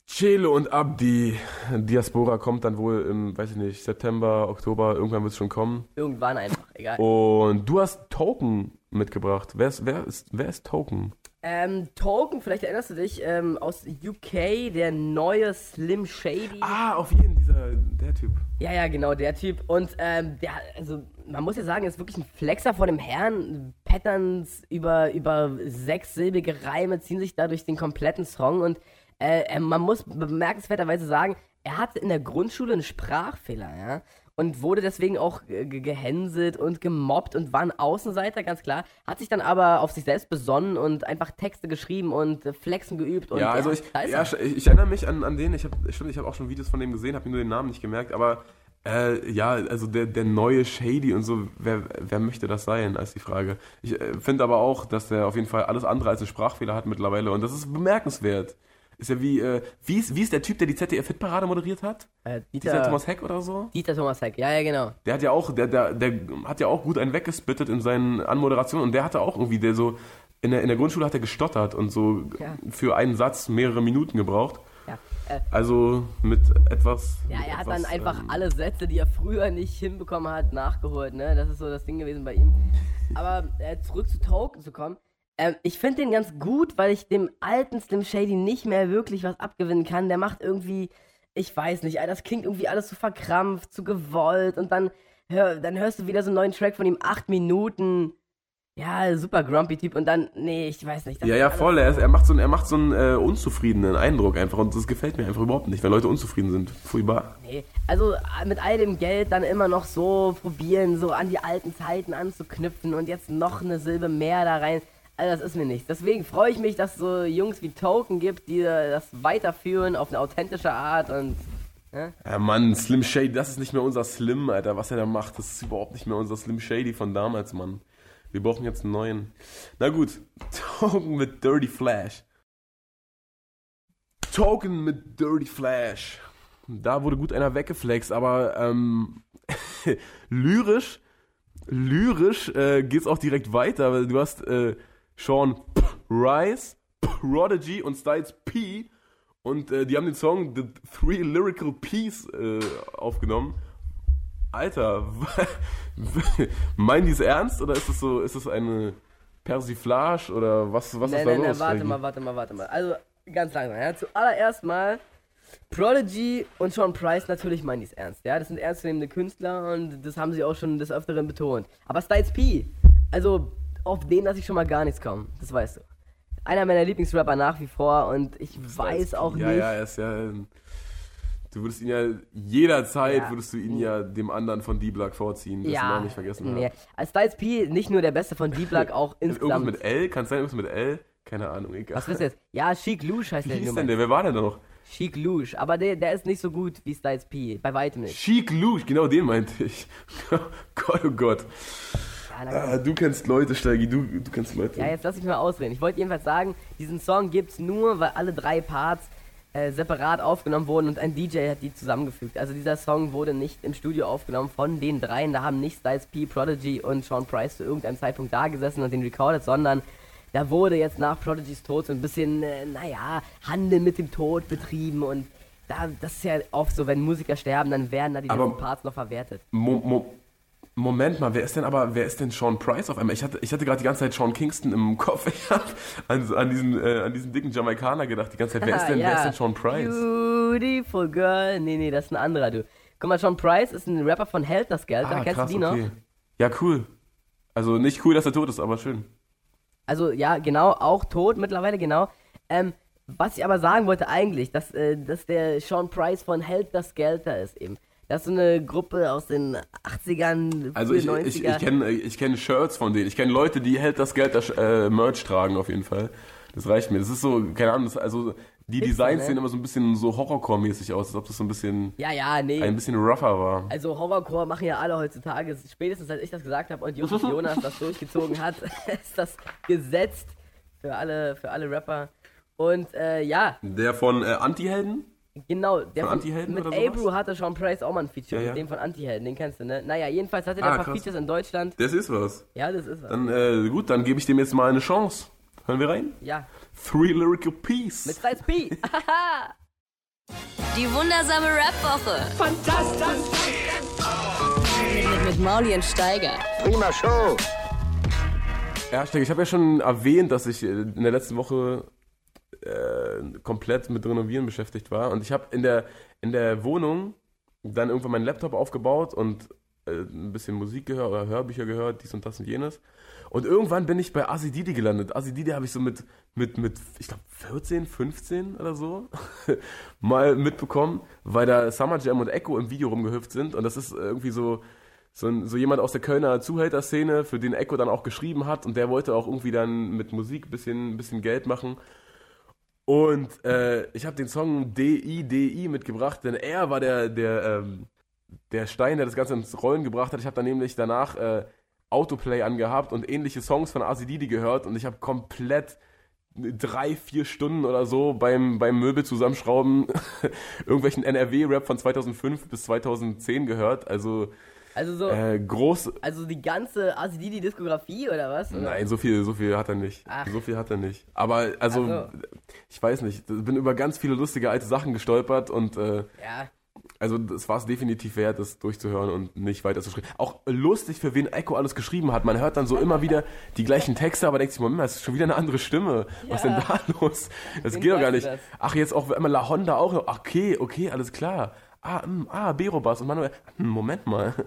Chelo und Abdi. Diaspora kommt dann wohl im, weiß ich nicht, September, Oktober, irgendwann wird es schon kommen. Irgendwann einfach, egal. Und du hast Token mitgebracht. Wer ist, wer ist, wer ist Token? Ähm, Token, vielleicht erinnerst du dich, ähm, aus UK, der neue Slim Shady. Ah, auf jeden, dieser, der Typ. Ja, ja, genau, der Typ. Und ähm, der, also man muss ja sagen, er ist wirklich ein Flexer vor dem Herrn. Patterns über, über sechssilbige Reime ziehen sich da durch den kompletten Song. Und äh, man muss bemerkenswerterweise sagen, er hatte in der Grundschule einen Sprachfehler, ja. Und wurde deswegen auch äh, ge- gehänselt und gemobbt und war ein Außenseiter, ganz klar. Hat sich dann aber auf sich selbst besonnen und einfach Texte geschrieben und äh, Flexen geübt. Und ja, also ich, ist ja, ich, ich erinnere mich an, an den, ich habe stimmt, ich habe auch schon Videos von dem gesehen, habe mir nur den Namen nicht gemerkt, aber äh, ja, also der, der neue Shady und so, wer, wer möchte das sein, als die Frage. Ich äh, finde aber auch, dass der auf jeden Fall alles andere als einen Sprachfehler hat mittlerweile und das ist bemerkenswert. Ist ja wie, äh, wie, ist, wie ist der Typ, der die ZDF-Hitparade moderiert hat? Äh, Dieser Thomas Heck oder so? Dieter Thomas Heck, ja, ja, genau. Der hat ja auch, der, der, der hat ja auch gut einen weggespittet in seinen Anmoderationen und der hatte auch irgendwie, der so, in der, in der Grundschule hat er gestottert und so Ja. für einen Satz mehrere Minuten gebraucht. Ja, äh, Also mit etwas. Ja, er hat etwas, dann einfach ähm, alle Sätze, die er früher nicht hinbekommen hat, nachgeholt, ne? Das ist so das Ding gewesen bei ihm. Aber äh, zurück zu Token zu kommen. Ähm, ich finde den ganz gut, weil ich dem alten Slim Shady nicht mehr wirklich was abgewinnen kann. Der macht irgendwie, ich weiß nicht, das klingt irgendwie alles zu verkrampft, zu gewollt und dann, hör, dann hörst du wieder so einen neuen Track von ihm, acht Minuten. Ja, super grumpy Typ und dann, nee, ich weiß nicht. Ja, ja, voll. Er, ist, er macht so einen, er macht so einen äh, unzufriedenen Eindruck einfach und das gefällt mir einfach überhaupt nicht, wenn Leute unzufrieden sind. Furchtbar. Nee, also äh, mit all dem Geld dann immer noch so probieren, so an die alten Zeiten anzuknüpfen und jetzt noch eine Silbe mehr da rein. Also das ist mir nichts. Deswegen freue ich mich, dass es so Jungs wie Token gibt, die das weiterführen auf eine authentische Art und Ja, Mann, Slim Shady, das ist nicht mehr unser Slim, Alter. Was er da macht, das ist überhaupt nicht mehr unser Slim Shady von damals, Mann. Wir brauchen jetzt einen neuen. Na gut, Token mit Dirty Flash. Token mit Dirty Flash. Da wurde gut einer weggeflext, aber ähm, lyrisch, lyrisch äh, geht's auch direkt weiter, weil du hast äh, Sean. Rice, Prodigy und Styles P. Und äh, die haben den Song The Three Lyrical Peas äh, aufgenommen. Alter, meinen die es ernst oder ist das so, ist das eine Persiflage oder was, was Nee, ist da nee, nee, los? warte Reggie? mal, warte mal, warte mal. Also, ganz langsam, ja. Zuallererst mal, Prodigy und Sean Price, natürlich meinen die es ernst, ja. Das sind ernstzunehmende Künstler und das haben sie auch schon des Öfteren betont. Aber Styles P, also, auf den lasse ich schon mal gar nichts kommen, das weißt du. Einer meiner Lieblingsrapper nach wie vor und ich weiß auch ja, nicht. Ja, er ist ja. ähm, Du würdest ihn ja jederzeit Ja. würdest du ihn ja dem anderen von D-Block vorziehen, das noch nicht vergessen nee. Als Styles P nicht nur der Beste von D-Block, auch Irgendwas insgesamt. mit L? Kann es sein, irgendwas mit L? Keine Ahnung, egal. Was ist jetzt? Ja, Chic Luge heißt Wie der hieß Nummer. denn der? Wer war denn da noch? Chic Luge, aber der, der ist nicht so gut wie Styles P, bei weitem nicht. Chic Luge, genau den meinte ich. Gott, oh Gott. Ah, du kennst Leute, Steigi, du, du kennst Leute. Ja, jetzt lass mich mal ausreden. Ich wollte jedenfalls sagen, diesen Song gibt's nur, weil alle drei Parts äh, separat aufgenommen wurden und ein DJ hat die zusammengefügt. Also dieser Song wurde nicht im Studio aufgenommen von den dreien. Da haben nicht Styles P, Prodigy und Sean Price zu irgendeinem Zeitpunkt da gesessen und den recorded, sondern da wurde jetzt nach Prodigys Tod so ein bisschen, äh, naja, Handel mit dem Tod betrieben und da, das ist ja oft so, wenn Musiker sterben, dann werden da die Aber- Parts noch verwertet. Mo Mo Moment mal, wer ist denn aber, wer ist denn Sean Price auf einmal? Ich hatte, ich hatte gerade die ganze Zeit Sean Kingston im Kopf. Ich habe an, an, diesen, äh, an diesen dicken Jamaikaner gedacht die ganze Zeit. Wer ist denn, wer ist denn Sean Price? Beautiful Girl. Nee, nee, das ist ein anderer, du. Guck mal, Sean Price ist ein Rapper von Held das Geld. Ah, Kennst krass, du die noch? okay. Ja, cool. Also nicht cool, dass er tot ist, aber schön. Also ja, genau, auch tot mittlerweile, genau. Ähm, was ich aber sagen wollte eigentlich, dass, äh, dass der Sean Price von Held das Geld da ist eben. Das ist so eine Gruppe aus den 80ern, Also ich, ich, 90er. ich kenne ich kenn Shirts von denen. Ich kenne Leute, die hält das Geld das äh, Merch tragen auf jeden Fall. Das reicht mir. Das ist so, keine Ahnung, das, also die Hipster, Designs ne? sehen immer so ein bisschen so Horrorcore-mäßig aus, als ob das so ein bisschen, ja, ja, nee. ein bisschen rougher war. Also Horrorcore machen ja alle heutzutage. Spätestens als ich das gesagt habe und Josef Jonas das durchgezogen hat, ist das gesetzt für alle, für alle Rapper. Und äh, ja, Der von äh, Anti-Helden? Genau, der Von von, Anti-Helden mit? Abrew hatte Sean Price auch mal ein Feature, Ja, ja. mit dem von Anti-Helden, den kennst du, ne? Naja, jedenfalls hatte der Ah, ein paar krass. Features in Deutschland. Das ist was. Ja, das ist was. Dann, äh, gut, dann gebe ich dem jetzt mal eine Chance. Hören wir rein? Ja, Three Lyrical Peace. mit Styles P. Die wundersame Rap-Woche. Fantastisch. Mit, mit Mauli und Steiger. Prima Show. Ja, ich habe ja schon erwähnt, dass ich äh, in der letzten Woche äh, komplett mit Renovieren beschäftigt war. Und ich habe in der, in der Wohnung dann irgendwann meinen Laptop aufgebaut und äh, ein bisschen Musik gehört oder Hörbücher gehört, dies und das und jenes. Und irgendwann bin ich bei Asi Didi gelandet. Asi Didi habe ich so mit, mit, mit ich glaube, 14, 15 oder so mal mitbekommen, weil da Summer Jam und Echo im Video rumgehüpft sind. Und das ist irgendwie so, so, ein, so jemand aus der Kölner Zuhälterszene, für den Echo dann auch geschrieben hat. Und der wollte auch irgendwie dann mit Musik ein bisschen, bisschen Geld machen. Und äh, ich habe den Song D.I.D.I. mitgebracht, denn er war der, der, ähm, der Stein, der das Ganze ins Rollen gebracht hat. Ich habe dann nämlich danach äh, Autoplay angehabt und ähnliche Songs von Asididi gehört und ich habe komplett drei, vier Stunden oder so beim, beim Möbel zusammenschrauben irgendwelchen NRW-Rap von 2005 bis 2010 gehört. Also Also so, äh, groß. also die ganze Asididi-Diskografie oder was? Oder? Nein, so viel, so viel hat er nicht. Ach. So viel hat er nicht. Aber also, Ach ich weiß nicht. Ich bin über ganz viele lustige alte Sachen gestolpert und äh, Ja, also das war es definitiv wert, das durchzuhören und nicht weiter zu schreiben. Auch lustig, für wen Echo alles geschrieben hat. Man hört dann so immer wieder die gleichen Texte, aber denkt sich, Moment das ist schon wieder eine andere Stimme. Was ist denn da los? Das Wen geht doch gar nicht. das? Ach, jetzt auch immer La Honda auch noch. Okay, okay, alles klar. Ah, mm, ah Berobas und Manuel. Hm, Moment mal.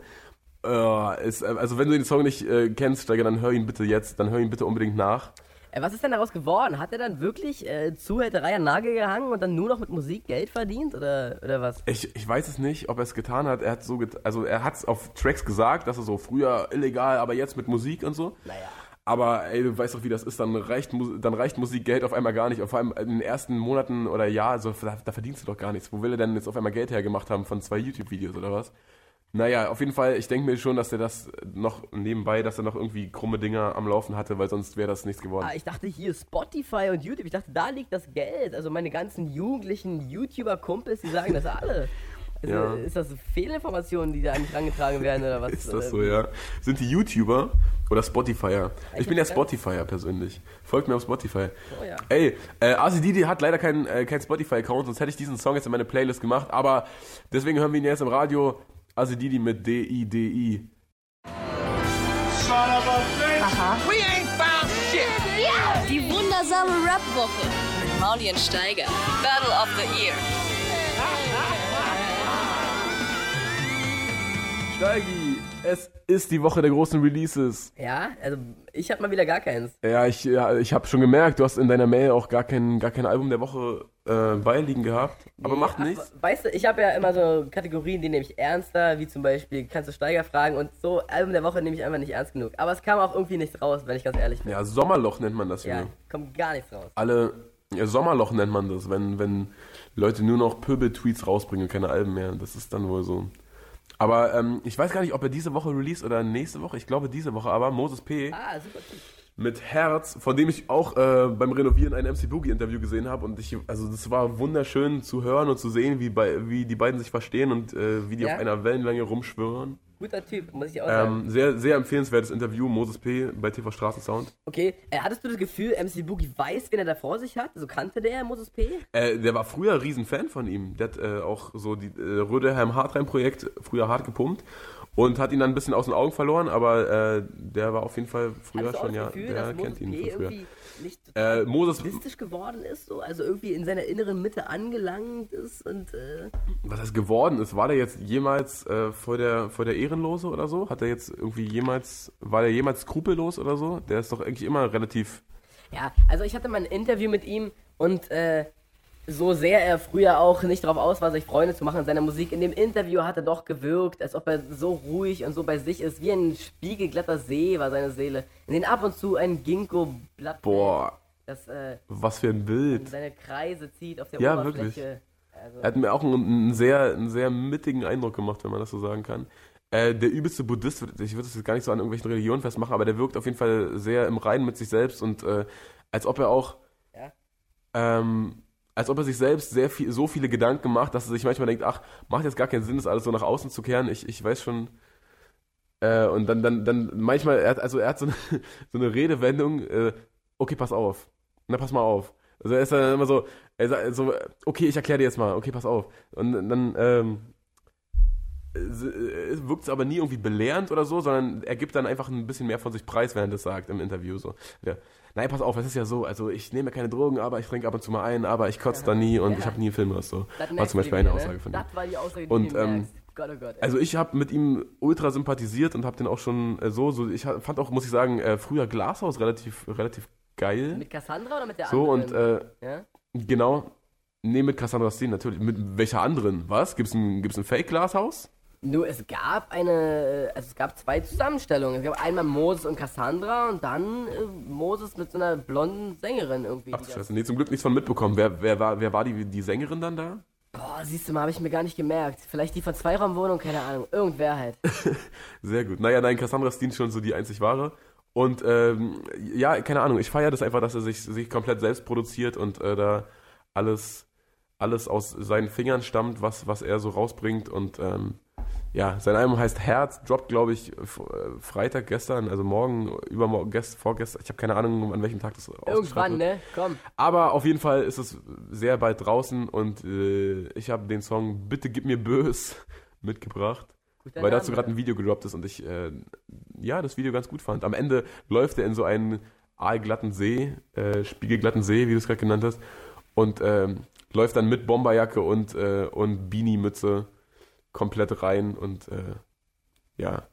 Äh, ist, also wenn du den Song nicht äh, kennst, Steiger, dann hör ihn bitte jetzt, dann hör ihn bitte unbedingt nach. Äh, was ist denn daraus geworden? Hat er dann wirklich äh, Zuhälterei an Nagel gehangen und dann nur noch mit Musik Geld verdient oder, oder was? Ich, ich weiß es nicht, ob er es getan hat. Er hat so, get also er hat es auf Tracks gesagt, dass er so früher illegal, aber jetzt mit Musik und so. Naja. Aber ey, du weißt doch, wie das ist, dann reicht, dann reicht Musikgeld auf einmal gar nicht. Vor allem in den ersten Monaten oder Jahr, also da, da verdienst du doch gar nichts. Wo will er denn jetzt auf einmal Geld hergemacht haben von zwei YouTube-Videos oder was? Naja, auf jeden Fall, ich denke mir schon, dass er das noch nebenbei, dass er noch irgendwie krumme Dinger am Laufen hatte, weil sonst wäre das nichts geworden. Ah, ich dachte hier Spotify und YouTube, ich dachte, da liegt das Geld. Also meine ganzen jugendlichen YouTuber-Kumpels, die sagen das alle. Also, Ja. Ist das Fehlinformationen, die da an mich rangetragen werden oder was? Ist das so, ja? Sind die YouTuber oder Spotifyer? Ich bin ja Spotifyer persönlich. Folgt mir auf Spotify. Oh ja. Ey, äh, Asi Didi hat leider keinen äh, kein Spotify-Account, sonst hätte ich diesen Song jetzt in meine Playlist gemacht. Aber deswegen hören wir ihn jetzt im Radio. Asi Didi mit D-I-D-I. We ain't found shit. Die wundersame Rap-Woche. Mit Mauli und Steiger. Battle of the Year. Steigi, es ist die Woche der großen Releases. Ja, also ich habe mal wieder gar keins. Ja, ich, ja, ich habe schon gemerkt, du hast in deiner Mail auch gar kein, gar kein Album der Woche äh, beiliegen gehabt. Aber macht Ach, nichts. Weißt du, ich habe ja immer so Kategorien, die nehme ich ernster, wie zum Beispiel kannst du Steiger fragen und so Album der Woche nehme ich einfach nicht ernst genug. Aber es kam auch irgendwie nichts raus, wenn ich ganz ehrlich bin. Ja, Sommerloch nennt man das Ja, hier. kommt gar nichts raus. alle ja, Sommerloch nennt man das, wenn, wenn Leute nur noch Pöbel-Tweets rausbringen und keine Alben mehr. Das ist dann wohl so. Aber ähm, ich weiß gar nicht, ob er diese Woche release oder nächste Woche. Ich glaube diese Woche, aber Moses P. Ah, super. Typ. mit Herz, von dem ich auch äh, beim Renovieren ein MC Boogie Interview gesehen habe und ich, also das war wunderschön zu hören und zu sehen, wie, bei, wie die beiden sich verstehen und äh, wie die Ja. auf einer Wellenlänge rumschwirren. Guter Typ, muss ich auch sagen. Ähm, sehr, sehr empfehlenswertes Interview, Moses P. bei TV Straßensound. Okay, äh, hattest du das Gefühl, MC Boogie weiß, wen er da vor sich hat? Also kannte der Moses P? Äh, der war früher ein Riesen-Fan von ihm. Der hat äh, auch so die äh, Rödeheim Hartrein-Projekt früher hart gepumpt und hat ihn dann ein bisschen aus den Augen verloren, aber äh, der war auf jeden Fall früher schon, ja, der kennt Moses ihn P. von früher. Nicht Äh, Moses, geworden ist, so? Also irgendwie in seiner inneren Mitte angelangt ist und äh, was das geworden ist, war der jetzt jemals äh, vor, der, vor der Ehrenlose oder so? Hat er jetzt irgendwie jemals, war der jemals skrupellos oder so? Der ist doch eigentlich immer relativ, Ja, also ich hatte mal ein Interview mit ihm und äh, so sehr er früher auch nicht darauf aus war, sich Freunde zu machen in seiner Musik, in dem Interview hat er doch gewirkt, als ob er so ruhig und so bei sich ist, wie ein spiegelglatter See war seine Seele, in den ab und zu ein Ginkgo-Blatt boah, das äh, was für ein Bild. seine Kreise zieht auf der Ja, Oberfläche. Also, Er hat mir auch einen, einen, sehr, einen sehr mittigen Eindruck gemacht, wenn man das so sagen kann. Äh, der übelste Buddhist, ich würde das jetzt gar nicht so an irgendwelchen Religionen festmachen, aber der wirkt auf jeden Fall sehr im Reinen mit sich selbst und äh, als ob er auch, Ja. ähm, als ob er sich selbst sehr viel, so viele Gedanken macht, dass er sich manchmal denkt, ach, macht jetzt gar keinen Sinn, das alles so nach außen zu kehren. Ich, ich weiß schon. Äh, und dann, dann, dann manchmal, er hat, also er hat so eine, so eine Redewendung, äh, okay, pass auf. Na, pass mal auf. Also er ist dann immer so, er sagt so, okay, ich erkläre dir jetzt mal, okay, pass auf. Und dann ähm, wirkt es aber nie irgendwie belehrend oder so, sondern er gibt dann einfach ein bisschen mehr von sich preis, er das sagt im Interview. So. Ja. Nein, pass auf, es ist ja so, also ich nehme keine Drogen, aber ich trinke ab und zu mal ein, aber ich kotze da nie und Ja. ich habe nie einen Film oder so. das War zum Beispiel eine ne? Aussage von ihm. Das war die Aussage, die Und, ähm. Gott, oh ey. Also ich habe mit ihm ultra sympathisiert und habe den auch schon äh, so, so ich fand auch, muss ich sagen, äh, früher Glashaus relativ, relativ geil. mit Cassandra oder mit der So und anderen? äh, ja? genau, nee, mit Cassandra Steen natürlich. Mit welcher anderen? Was? Gibt's ein, gibt's ein Fake-Glashaus? Nur es gab eine, also es gab zwei Zusammenstellungen. Es gab einmal Moses und Cassandra und dann äh, Moses mit so einer blonden Sängerin irgendwie. Ach Scheiße, nee, zum Glück nichts von mitbekommen. Wer, wer, war, wer war die, die Sängerin dann da? Boah, siehst du mal, habe ich mir gar nicht gemerkt. Vielleicht die von Zweiraumwohnung, keine Ahnung. Irgendwer halt. Sehr gut. Naja, nein, Cassandra ist schon so die einzig wahre. Und ähm, ja, keine Ahnung, ich feiere das einfach, dass er sich, sich komplett selbst produziert und äh, da alles, alles aus seinen Fingern stammt, was, was er so rausbringt. Und ähm, ja, sein Album heißt Herz, droppt, glaube ich, äh, Freitag gestern, also morgen, übermorgen, gest, vorgestern. Ich habe keine Ahnung, an welchem Tag das Irgendwann, ne? Komm. Aber auf jeden Fall ist es sehr bald draußen und äh, ich habe den Song Bitte gib mir bös mitgebracht. Guter weil dazu Name. gerade ein Video gedroppt ist und ich äh, ja das Video ganz gut fand. Am Ende läuft er in so einen aalglatten See, äh, spiegelglatten See, wie du es gerade genannt hast, und ähm, läuft dann mit Bomberjacke und, äh, und Beanie-Mütze komplett rein und äh, ja,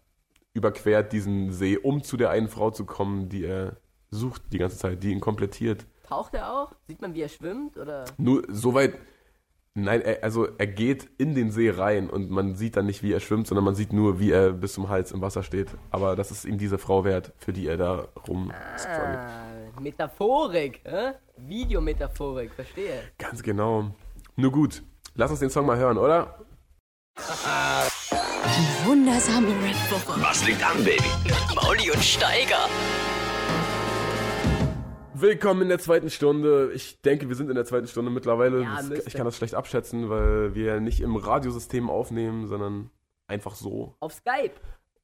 überquert diesen See, um zu der einen Frau zu kommen, die er sucht die ganze Zeit, die ihn komplettiert. Taucht er auch? Sieht man, wie er schwimmt? Oder? Nur soweit. Nein, er, also er geht in den See rein und man sieht dann nicht, wie er schwimmt, sondern man sieht nur, wie er bis zum Hals im Wasser steht. Aber das ist ihm diese Frau wert, für die er da rum. Ah, Metaphorik, hä? Videometaphorik, verstehe. Ganz genau. Nur gut, lass uns den Song mal hören, oder? Die wundersame Red Woche. Was liegt an, Baby? Mauli und Steiger. Willkommen in der zweiten Stunde. Ich denke, wir sind in der zweiten Stunde mittlerweile. Ja, Das- ich kann das schlecht abschätzen, weil wir nicht im Radiosystem aufnehmen, sondern einfach so. Auf Skype.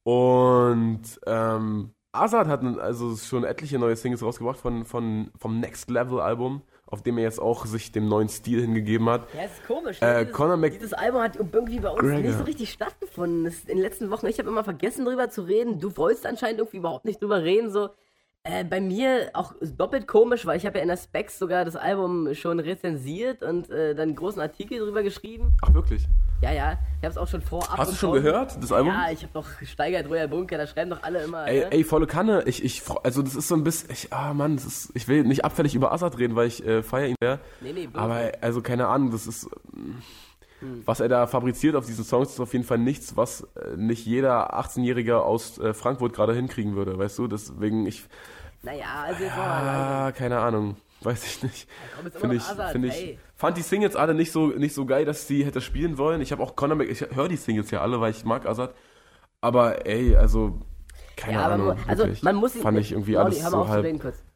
Und ähm, Azad hat also schon etliche neue Singles rausgebracht von, von, vom Next Level Album, auf dem er jetzt auch sich dem neuen Stil hingegeben hat. Ja, ist komisch. Äh, ne? dieses, Conor Mc- dieses Album hat irgendwie bei uns Gregor. nicht so richtig stattgefunden. Das, in den letzten Wochen, ich habe immer vergessen, drüber zu reden. Du wolltest anscheinend irgendwie überhaupt nicht drüber reden. So. Äh, bei mir auch doppelt komisch, weil ich habe ja in der Specs sogar das Album schon rezensiert und äh, dann einen großen Artikel drüber geschrieben. Ach, wirklich? Ja, ja, ich habe es auch schon vorab. Hast du schon gehört, das Album? Ja, ich habe doch Steigert Royal Bunker, da schreiben doch alle immer. Ey, ne? ey, volle Kanne. Ich, ich, also das ist so ein bisschen, ich, ah Mann, das ist, ich will nicht abfällig über Azad reden, weil ich äh, feiere ihn sehr. Nee, nee, bloß Aber also keine Ahnung, das ist, Hm. was er da fabriziert auf diesen Songs, ist auf jeden Fall nichts, was äh, nicht jeder 18-Jährige aus äh, Frankfurt gerade hinkriegen würde, weißt du? Deswegen, ich, Naja, also ah, keine Ahnung, weiß ich nicht. Finde ich, finde ich, fand die Singles alle nicht so, nicht so geil, dass sie hätte spielen wollen. Ich habe auch Conor Mc, ich höre die Singles ja alle, weil ich mag Azad. Aber ey, also keine ja, Ahnung. man, also wirklich. man muss ihm. Fand ich irgendwie alles so halb.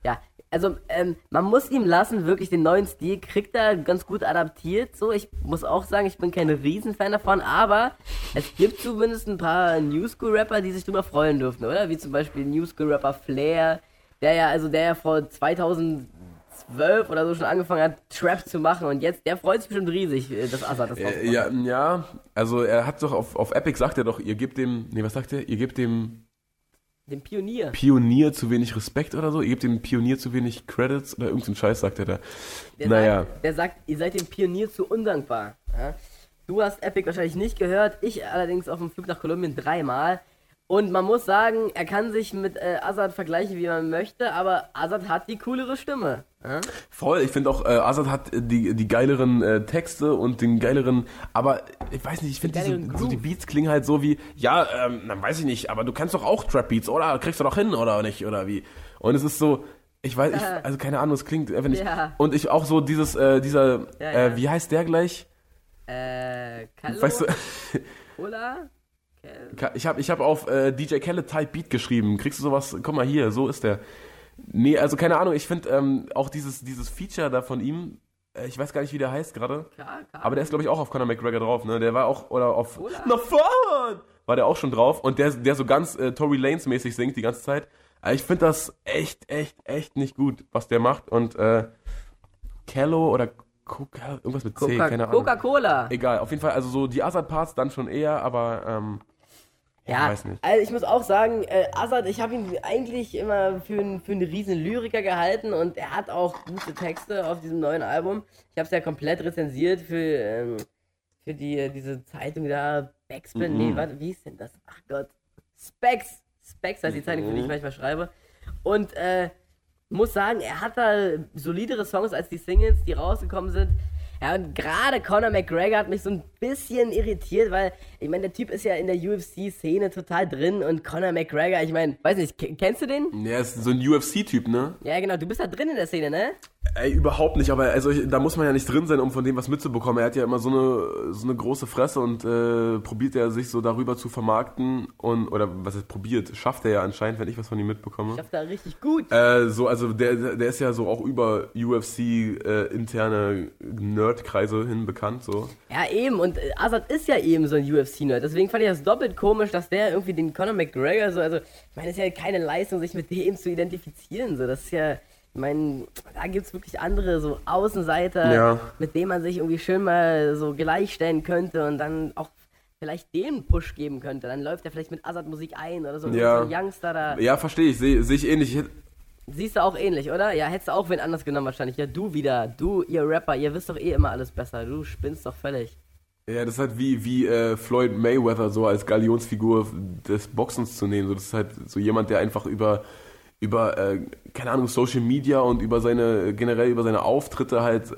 Ja, also ähm, man muss ihm lassen, wirklich den neuen Stil kriegt er ganz gut adaptiert. So, ich muss auch sagen, ich bin kein Riesenfan davon, aber es gibt zumindest ein paar New School Rapper, die sich drüber freuen dürften, oder? Wie zum Beispiel New School Rapper Flair, der ja, also der ja vor 2012 oder so schon angefangen hat, Trap zu machen und jetzt, der freut sich bestimmt riesig, äh, dass Azad das Äh, ja, ja, also er hat doch auf, auf Epic sagt er doch, ihr gebt dem, nee, was sagt er? Ihr gebt dem Den Pionier. Pionier zu wenig Respekt oder so, ihr gebt dem Pionier zu wenig Credits oder irgendeinen Scheiß sagt er da. Der naja, sagt, der sagt, ihr seid dem Pionier zu undankbar. Ja? Du hast Epic wahrscheinlich nicht gehört, ich allerdings auf dem Flug nach Kolumbien dreimal. Und man muss sagen, er kann sich mit äh, Azad vergleichen, wie man möchte, aber Azad hat die coolere Stimme. Ja? voll, ich finde auch, äh, Azad hat äh, die, die geileren äh, Texte und den geileren, aber ich weiß nicht, ich finde geileren so die. Beats klingen halt so wie, ja, ähm, dann weiß ich nicht, aber du kennst doch auch Trap-Beats, oder? Kriegst du doch hin, oder nicht, oder wie? Und es ist so, ich weiß, ich, also keine Ahnung, es klingt einfach nicht. Ja. Und ich auch so dieses, äh, dieser, Ja, Äh, wie heißt der gleich? Äh, Kallo, Weißt du, Cola? ich habe ich hab auf äh, DJ Khaled Type Beat geschrieben. Kriegst du sowas? Komm mal hier, so ist der. Nee, also keine Ahnung, ich finde ähm, auch dieses, dieses Feature da von ihm, äh, ich weiß gar nicht, wie der heißt gerade. Aber der ist, glaube ich, auch auf Conor McGregor drauf, ne? Der war auch, oder auf Cola. Nach vorn! War der auch schon drauf und der, der so ganz äh, Tory Lanes mäßig singt die ganze Zeit. Aber ich finde das echt, echt, echt nicht gut, was der macht. Und äh, Kello oder Coca, irgendwas mit C, Coca- keine Ahnung. Coca-Cola. Egal, auf jeden Fall, also so die Azad-Parts dann schon eher, aber ähm, Ja, nicht. also ich muss auch sagen, äh, Azad, ich habe ihn eigentlich immer für, einen- für einen riesen Lyriker gehalten und er hat auch gute Texte auf diesem neuen Album. Ich habe es ja komplett rezensiert für, ähm, für die, diese Zeitung da, Backspin, nee, warte, wie ist denn das? Ach Gott, Specs, Specs heißt die Zeitung, für die ich manchmal schreibe. Und äh, muss sagen, er hat da solidere Songs als die Singles, die rausgekommen sind. Ja, und gerade Conor McGregor hat mich so ein bisschen irritiert, weil, ich meine, der Typ ist ja in der UFC-Szene total drin und Conor McGregor, ich meine, weiß nicht, ke- kennst du den? der ist so ein UFC-Typ, ne? Ja, genau, du bist da drin in der Szene, ne? Ey, überhaupt nicht, aber also ich, da muss man ja nicht drin sein, um von dem was mitzubekommen. Er hat ja immer so eine, so eine große Fresse und äh, probiert er sich so darüber zu vermarkten und, oder was er probiert, schafft er ja anscheinend, wenn ich was von ihm mitbekomme. Schafft da richtig gut. Äh, so, also der, der ist ja so auch über UFC-interne Nerdkreise hin bekannt, so. Ja, eben, und äh, Azad ist ja eben so ein UFC-Nerd. Deswegen fand ich das doppelt komisch, dass der irgendwie den Conor McGregor so, also, ich meine, es ist ja keine Leistung, sich mit dem zu identifizieren. So, das ist ja, ich meine, da gibt es wirklich andere, so Außenseiter, Ja. mit denen man sich irgendwie schön mal so gleichstellen könnte und dann auch vielleicht den Push geben könnte. Dann läuft er vielleicht mit Azad Musik ein oder so. Ja. So Youngster da. Ja, verstehe ich, sehe seh ich ähnlich. Siehst du auch ähnlich, oder? Ja, hättest du auch wen anders genommen wahrscheinlich. Ja, du wieder. Du, ihr Rapper, ihr wisst doch eh immer alles besser. Du spinnst doch völlig. Ja, das ist halt wie, wie äh, Floyd Mayweather so als Galionsfigur des Boxens zu nehmen. So, das ist halt so jemand, der einfach über, über äh, keine Ahnung, Social Media und über seine, generell über seine Auftritte halt, äh,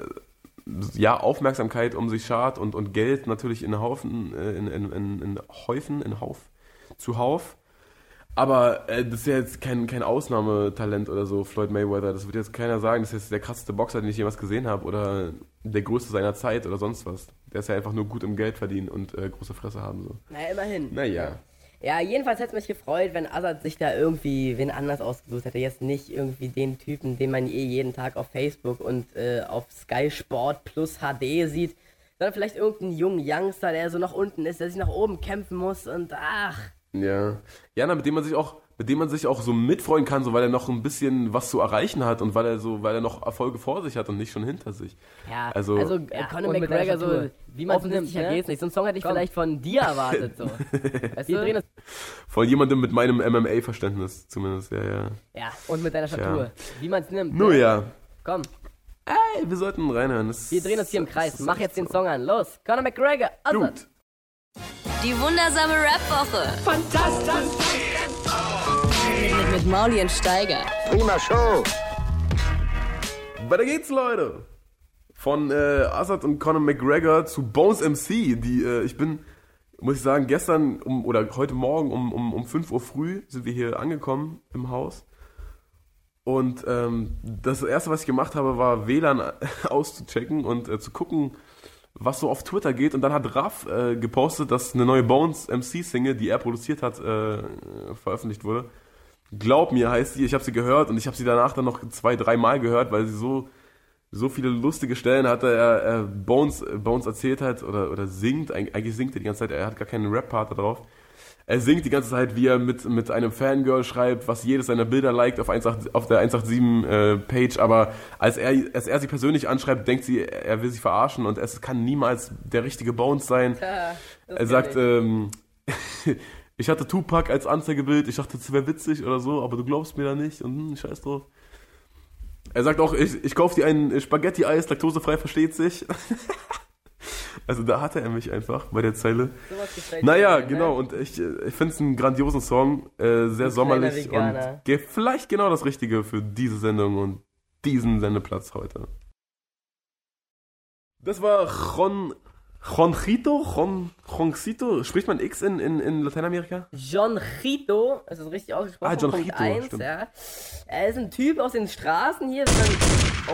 ja, Aufmerksamkeit um sich schart und, und Geld natürlich in Haufen, äh, in, in, in, in Häufen, in Hauf, zuhauf. Aber äh, das ist ja jetzt kein, kein Ausnahmetalent oder so, Floyd Mayweather. Das wird jetzt keiner sagen, das ist jetzt der krasseste Boxer, den ich jemals gesehen habe oder der größte seiner Zeit oder sonst was. Der ist ja einfach nur gut im Geld verdienen und äh, große Fresse haben. So. Naja, immerhin. Naja. Ja, jedenfalls hätte es mich gefreut, wenn Azad sich da irgendwie wen anders ausgesucht hätte. Jetzt nicht irgendwie den Typen, den man eh jeden Tag auf Facebook und äh, auf Sky Sport plus HD sieht, sondern vielleicht irgendeinen jungen Youngster, der so nach unten ist, der sich nach oben kämpfen muss und ach. Ja. Ja, mit dem man sich auch, mit dem man sich auch so mitfreuen kann, so weil er noch ein bisschen was zu erreichen hat und weil er so, weil er noch Erfolge vor sich hat und nicht schon hinter sich. Ja, Also- also, äh, Ja, Conor mit der McGregor so, wie man es nimmt, ne? geht's nicht. So einen Song hätte ich Komm. vielleicht von dir erwartet, so. weißt du? Von jemandem mit meinem MMA-Verständnis zumindest, ja, ja. Ja, Und mit deiner Statur. wie man es nimmt. Nur ne? ja. Komm, Ey, wir sollten reinhören. Das wir drehen uns hier im Kreis. Mach jetzt den Song an. Los, Conor McGregor. Gut. Die wundersame Rap-Woche. Fantastisch. Mit, mit Mauli und Steiger. Prima Show. Weiter geht's, Leute. Von äh, Azad und Conor McGregor zu Bones MC. Die, äh, ich bin, muss ich sagen, gestern um, oder heute Morgen um, um, um 5 Uhr früh sind wir hier angekommen im Haus. Und ähm, das erste, was ich gemacht habe, war WLAN auszuchecken und äh, zu gucken, was so auf Twitter geht. Und dann hat Raff äh, gepostet, dass eine neue Bones MC-Single, die er produziert hat, äh, veröffentlicht wurde. Glaub mir heißt sie, ich habe sie gehört und ich habe sie danach dann noch zwei, dreimal gehört, weil sie so so viele lustige Stellen hatte. Er, er Bones, Bones erzählt hat oder, oder singt, eigentlich singt er die ganze Zeit, er hat gar keinen Rap-Part da drauf. Er singt die ganze Zeit, wie er mit, mit einem Fangirl schreibt, was jedes seiner Bilder liked auf, 18, auf der 187-Page, äh, aber als er, als er sie persönlich anschreibt, denkt sie, er will sie verarschen und es kann niemals der richtige Bones sein. Ja, er sagt, ähm, ich hatte Tupac als Anzeigebild, ich dachte, das wäre witzig oder so, aber du glaubst mir da nicht und hm, scheiß drauf. Er sagt auch, ich, ich kaufe dir ein Spaghetti-Eis, laktosefrei, versteht sich. also da hatte er mich einfach bei der Zeile. Gefällt Naja, mir, ne? genau, und ich, ich finde es einen grandiosen Song, äh, sehr Ein sommerlich und vielleicht genau das Richtige für diese Sendung und diesen Sendeplatz heute. Das war Jon, Jonjito, Jon, spricht man X in, in, in Lateinamerika? John Chito, das ist richtig ausgesprochen. Ah, John Punkt Chito, eins, stimmt. ja. Er ist ein Typ aus den Straßen hier. Oh,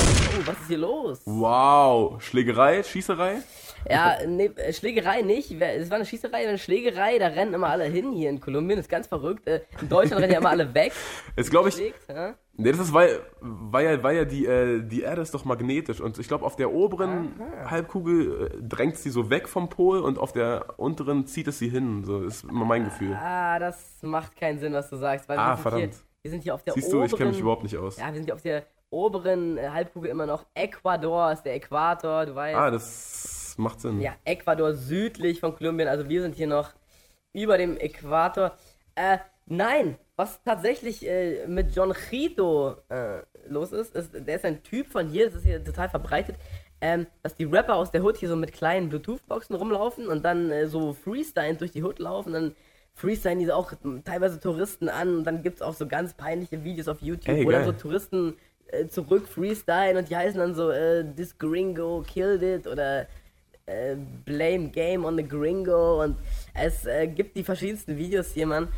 oh, was ist hier los? Wow, Schlägerei, Schießerei? Ja, nee, äh, Schlägerei nicht. Es war eine Schießerei, eine Schlägerei, da rennen immer alle hin hier in Kolumbien. Das ist ganz verrückt. Äh, In Deutschland rennen ja immer alle weg. Ist, glaube ich, ja? Nee, das ist, weil, weil ja, weil ja die, äh, die Erde ist doch magnetisch und ich glaube, auf der oberen Halbkugel äh, drängt sie so weg vom Pol und auf der unteren zieht es sie hin. So ist immer mein Gefühl. Ah, das macht keinen Sinn, was du sagst. Weil Ah, wir, sind verdammt. Hier, wir sind hier auf der Siehst du, oberen... ich kenne mich überhaupt nicht aus. Ja, wir sind hier auf der oberen äh, Halbkugel immer noch. Ecuador ist der Äquator, du weißt. Ah, das macht Sinn. Ja, Ecuador südlich von Kolumbien, also wir sind hier noch über dem Äquator. Äh, nein, was tatsächlich äh, mit John Chito äh, los ist, ist, der ist ein Typ von hier, das ist hier total verbreitet, ähm, dass die Rapper aus der Hood hier so mit kleinen Bluetooth-Boxen rumlaufen und dann äh, so freestyle durch die Hood laufen, dann freestylen die auch teilweise Touristen an und dann gibt es auch so ganz peinliche Videos auf YouTube, Ey, wo dann so Touristen äh, zurück freestylen und die heißen dann so, äh, this gringo killed it oder äh, Blame Game on the Gringo und es äh, gibt die verschiedensten Videos hier, Mann.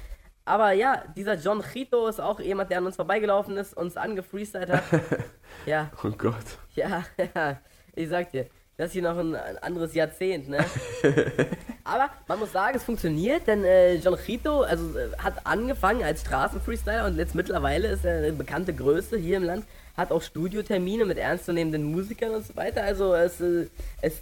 Aber ja, dieser John Chito ist auch jemand, der an uns vorbeigelaufen ist, uns angefreestylt hat. ja, Oh Gott. ja, ja, ich sag dir, das ist hier noch ein, ein anderes Jahrzehnt, ne? Aber man muss sagen, es funktioniert, denn äh, John Chito also, äh, hat angefangen als Straßenfreestyler und jetzt mittlerweile ist er eine bekannte Größe hier im Land, hat auch Studiotermine mit ernstzunehmenden Musikern und so weiter. Also es, äh, es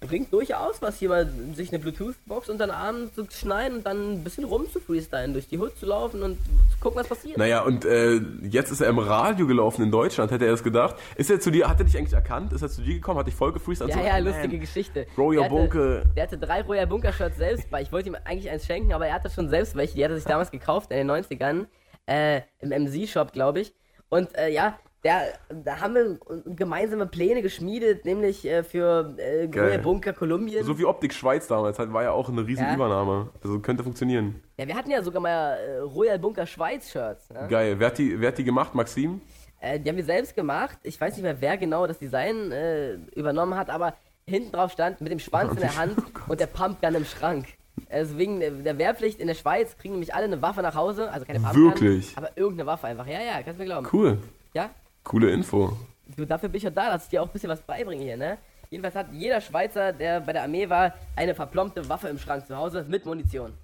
bringt durchaus was, hier mal sich eine Bluetooth-Box unter den Arm zu schneiden und dann ein bisschen rum zu freestylen, durch die Hood zu laufen und zu gucken, was passiert. Naja, und äh, jetzt ist er im Radio gelaufen in Deutschland, hätte er es gedacht. Ist er zu dir, hat er dich eigentlich erkannt? Ist er zu dir gekommen? Hat dich voll gefreestylt? Ja, So, ja, man, lustige Geschichte. Royal Der hatte- Bunke. Der hatte drei Royal Bunker Shirts selbst bei. Ich wollte ihm eigentlich eins schenken, aber er hatte schon selbst welche. Die hat er sich damals gekauft in den 90ern. Äh, Im MZ-Shop, glaube ich. Und äh, ja, der, da haben wir gemeinsame Pläne geschmiedet, nämlich äh, für äh. Royal Bunker Kolumbien. So wie Optik Schweiz damals, halt, war ja auch eine riesen Ja. Übernahme. Also könnte funktionieren. ja, wir hatten ja sogar mal äh, Royal Bunker Schweiz Shirts. Ne? Geil. Wer hat die, wer hat die gemacht, Maxim? Äh, die haben wir selbst gemacht. Ich weiß nicht mehr, wer genau das Design äh, übernommen hat, aber hinten drauf stand mit dem Schwanz in der Hand und der Pumpgun im Schrank. Also wegen der- der Wehrpflicht in der Schweiz kriegen nämlich alle eine Waffe nach Hause, also keine Pumpgun, Wirklich? aber irgendeine Waffe einfach. Ja, ja, kannst du mir glauben. Cool. Ja, Coole Info. du, dafür bin ich ja da, dass ich dir auch ein bisschen was beibringe hier, ne? Jedenfalls hat jeder Schweizer, der bei der Armee war, eine verplombte Waffe im Schrank zu Hause mit Munition.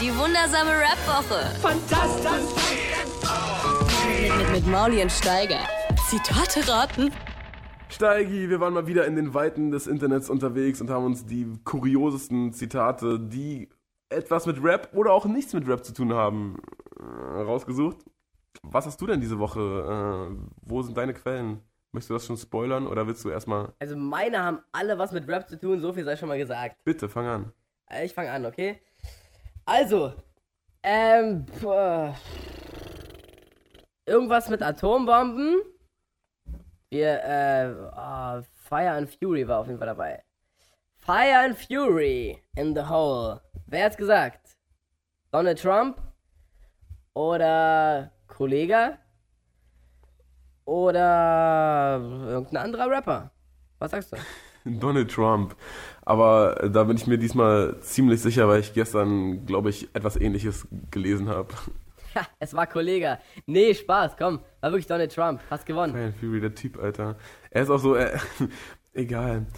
Die wundersame Rap-Woche. Fantastisch. Mit, mit, mit Mauli und Steiger. Zitate raten. Steigi, wir waren mal wieder in den Weiten des Internets unterwegs und haben uns die kuriosesten Zitate, die etwas mit Rap oder auch nichts mit Rap zu tun haben, äh, rausgesucht. Was hast du denn diese Woche? Äh, wo sind deine Quellen? Möchtest du das schon spoilern oder willst du erstmal. Also meine haben alle was mit Rap zu tun, so viel sei schon mal gesagt. Bitte, fang an. Äh, Ich fange an, okay? Also, ähm, boah. irgendwas mit Atombomben. Wir, äh, ah, Fire and Fury war auf jeden Fall dabei. Fire and Fury in the hole. Wer hat's gesagt? Donald Trump? Oder Kollege? Oder irgendein anderer Rapper? Was sagst du? Donald Trump. Aber äh, da bin ich mir diesmal ziemlich sicher, weil ich gestern, glaube ich, etwas ähnliches gelesen habe. Ha, es war Kollege. Nee, Spaß, komm. War wirklich Donald Trump. Hast gewonnen. Ryan Fury, der Typ, Alter. Er ist auch so, er, Egal.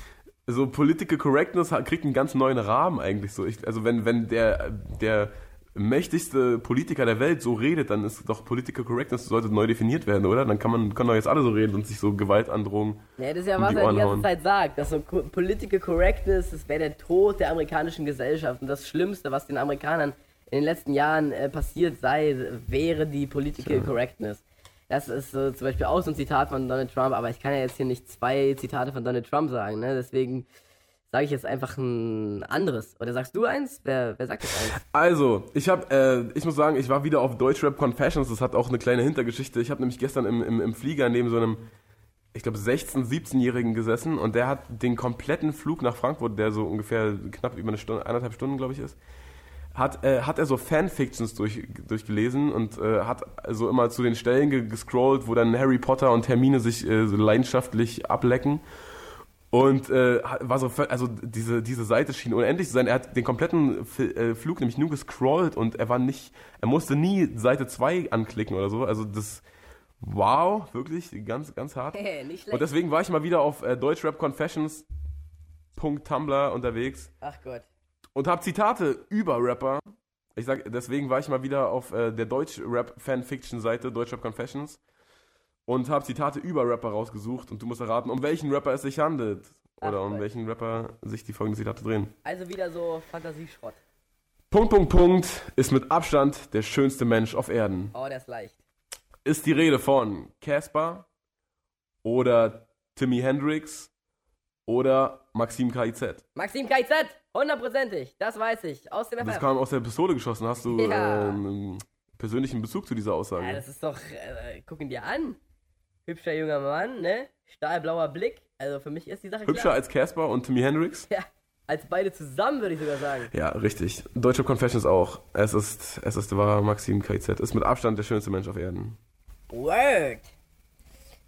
So Political Correctness kriegt einen ganz neuen Rahmen eigentlich so. Ich, also wenn, wenn der, der mächtigste Politiker der Welt so redet, dann ist doch Political Correctness sollte neu definiert werden, oder? Dann kann man können doch jetzt alle so reden und sich so Gewaltandrohungen. Ja, das ist ja, um was er die ganze hauen. Zeit sagt, dass so Political Correctness, das wäre der Tod der amerikanischen Gesellschaft und das Schlimmste, was den Amerikanern in den letzten Jahren äh, passiert sei, wäre die Political Correctness. Das ist äh, zum Beispiel auch so ein Zitat von Donald Trump, aber ich kann ja jetzt hier nicht zwei Zitate von Donald Trump sagen, ne? deswegen sage ich jetzt einfach ein anderes. Oder sagst du eins? Wer, wer sagt das eins? Also, ich habe, äh, ich muss sagen, ich war wieder auf Deutschrap Confessions. Das hat auch eine kleine Hintergeschichte. Ich habe nämlich gestern im, im, im Flieger neben so einem, ich glaube, 16-, 17-Jährigen gesessen und der hat den kompletten Flug nach Frankfurt, der so ungefähr knapp über eine Stunde, eineinhalb Stunden, glaube ich, ist, hat, äh, hat er so Fanfictions durch, durchgelesen und äh, hat so immer zu den Stellen ge gescrollt, wo dann Harry Potter und Hermine sich äh, so leidenschaftlich ablecken. Und äh, war so, also diese, diese Seite schien unendlich zu sein. Er hat den kompletten äh, Flug nämlich nur gescrollt und er war nicht, er musste nie Seite 2 anklicken oder so. Also das, wow, wirklich, ganz, ganz hart. Hey. Und deswegen war ich mal wieder auf äh, deutschrapconfessions.tumblr unterwegs Ach Gott. und habe Zitate über Rapper. Ich sag, deswegen war ich mal wieder auf äh, der Deutsch-Rap-Fanfiction-Seite Deutschrap Confessions und habe Zitate über Rapper rausgesucht und du musst erraten, um welchen Rapper es sich handelt. Oder Ach, um welchen Rapper sich die folgenden Zitate drehen. Also wieder so Fantasieschrott. Punkt, Punkt, Punkt ist mit Abstand der schönste Mensch auf Erden. Oh, der ist leicht. Ist die Rede von Casper oder Timmy Hendrix oder Maxim KIZ. Maxim KZ, hundertprozentig, das weiß ich. Aus dem Das FF. kam aus der Pistole geschossen. Hast du Ja. äh, einen persönlichen Bezug zu dieser Aussage? Ja, das ist doch, äh, guck ihn dir an. Hübscher junger Mann, ne? Stahlblauer Blick. Also für mich ist die Sache Hübscher klar. als Casper und Timmy Hendrix? Ja, als beide zusammen würde ich sogar sagen. Ja, richtig. Deutsche Confessions auch. Es ist, es ist wahr, Maxim KZ. Ist mit Abstand der schönste Mensch auf Erden. Word.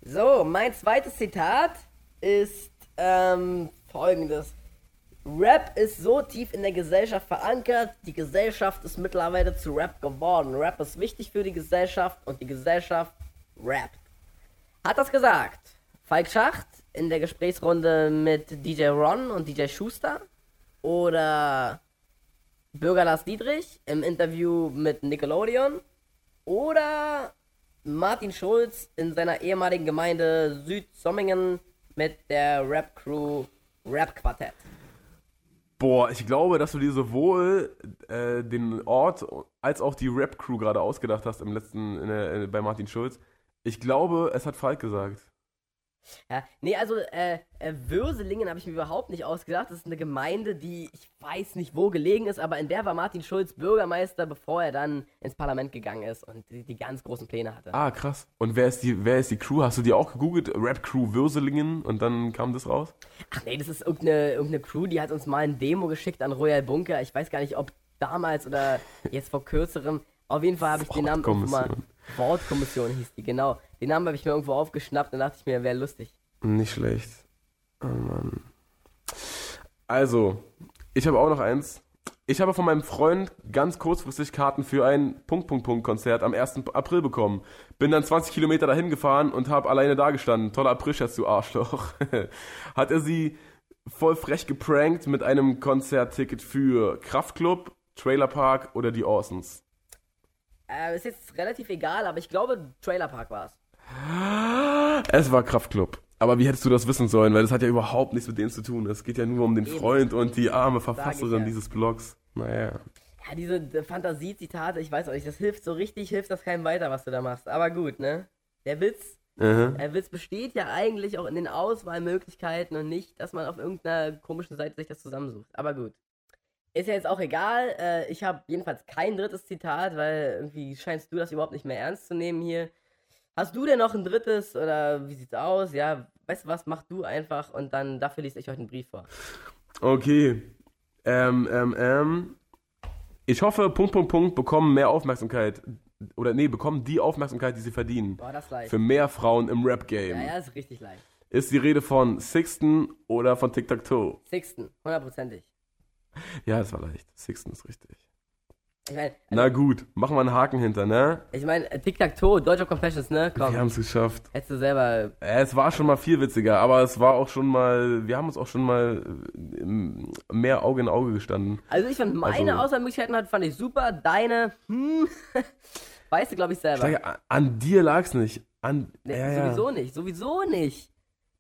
So, mein zweites Zitat ist ähm, folgendes. Rap ist so tief in der Gesellschaft verankert, die Gesellschaft ist mittlerweile zu Rap geworden. Rap ist wichtig für die Gesellschaft und die Gesellschaft rappt. Hat das gesagt Falk Schacht in der Gesprächsrunde mit DJ Ron und DJ Schuster? Oder Bürger Lars Dietrich im Interview mit Nickelodeon? Oder Martin Schulz in seiner ehemaligen Gemeinde Südsommingen mit der Rap-Crew Rap Quartett? Boah, ich glaube, dass du dir sowohl äh, den Ort als auch die Rap-Crew gerade ausgedacht hast im letzten, in äh, bei Martin Schulz. Ich glaube, es hat Falk gesagt. Ja, nee, also äh, äh, Würselingen habe ich mir überhaupt nicht ausgedacht. Das ist eine Gemeinde, die ich weiß nicht wo gelegen ist, aber in der war Martin Schulz Bürgermeister, bevor er dann ins Parlament gegangen ist und die, die ganz großen Pläne hatte. Ah, krass. Und wer ist die, wer ist die Crew? Hast du die auch gegoogelt? Rap-Crew Würselingen und dann kam das raus? Ach nee, das ist irgendeine, irgendeine Crew, die hat uns mal ein Demo geschickt an Royal Bunker. Ich weiß gar nicht, ob damals oder jetzt vor kürzerem. Auf jeden Fall habe ich den Namen mal. Wortkommission. Hieß die, genau. Den Namen habe ich mir irgendwo aufgeschnappt und dachte ich mir, wäre lustig. Nicht schlecht. Oh Mann. Also, ich habe auch noch eins. Ich habe von meinem Freund ganz kurzfristig Karten für ein Punkt, Punkt, Punkt Konzert am 1. April bekommen. Bin dann 20 Kilometer dahin gefahren und habe alleine da gestanden. Toller Aprilscherz, du Arschloch. Hat er sie voll frech geprankt mit einem Konzertticket für Kraftklub, Trailerpark oder die Orsons? Äh, ist jetzt relativ egal, aber ich glaube, Trailer Park war es. Es war Kraftklub. Aber wie hättest du das wissen sollen? Weil das hat ja überhaupt nichts mit denen zu tun. Es geht ja nur um den Eben. Freund und die arme Verfasserin ja. dieses Blogs. Naja. Ja, diese Fantasiezitate, ich weiß auch nicht, das hilft so richtig, hilft das keinem weiter, was du da machst. Aber gut, ne? Der Witz, Mhm. der Witz besteht ja eigentlich auch in den Auswahlmöglichkeiten und nicht, dass man auf irgendeiner komischen Seite sich das zusammensucht. Aber gut. Ist ja jetzt auch egal. Äh, ich habe jedenfalls kein drittes Zitat, weil irgendwie scheinst du das überhaupt nicht mehr ernst zu nehmen hier. Hast du denn noch ein drittes oder wie sieht's aus? Ja, weißt du was, mach du einfach und dann dafür lese ich euch einen Brief vor. Okay. Ähm, ähm, ähm. Ich hoffe, Punkt, Punkt, Punkt bekommen mehr Aufmerksamkeit. Oder nee, bekommen die Aufmerksamkeit, die sie verdienen. Boah, das ist leicht. Für mehr Frauen im Rap-Game. Ja, ja, ist richtig leicht. Ist die Rede von Sixten oder von Tic Tac Toe? Sixten, hundertprozentig. Ja, das war leicht. Sixten ist richtig. Ich meine, Na gut, machen wir einen Haken hinter, ne? ich mein, Tic-Tac-Toe, Deutscher Confessions, ne? Wir Komm, haben es geschafft. hättest du selber. Äh, Es war schon mal viel witziger, aber es war auch schon mal, wir haben uns auch schon mal äh, im- mehr Auge in Auge gestanden. Also ich fand meine Also- Auswahlmöglichkeiten hat, fand ich super. Deine, hm, weißt du, glaube ich, selber. Steiger, an- an dir lag's nicht. An, Nee, ja, ja. sowieso nicht, sowieso nicht.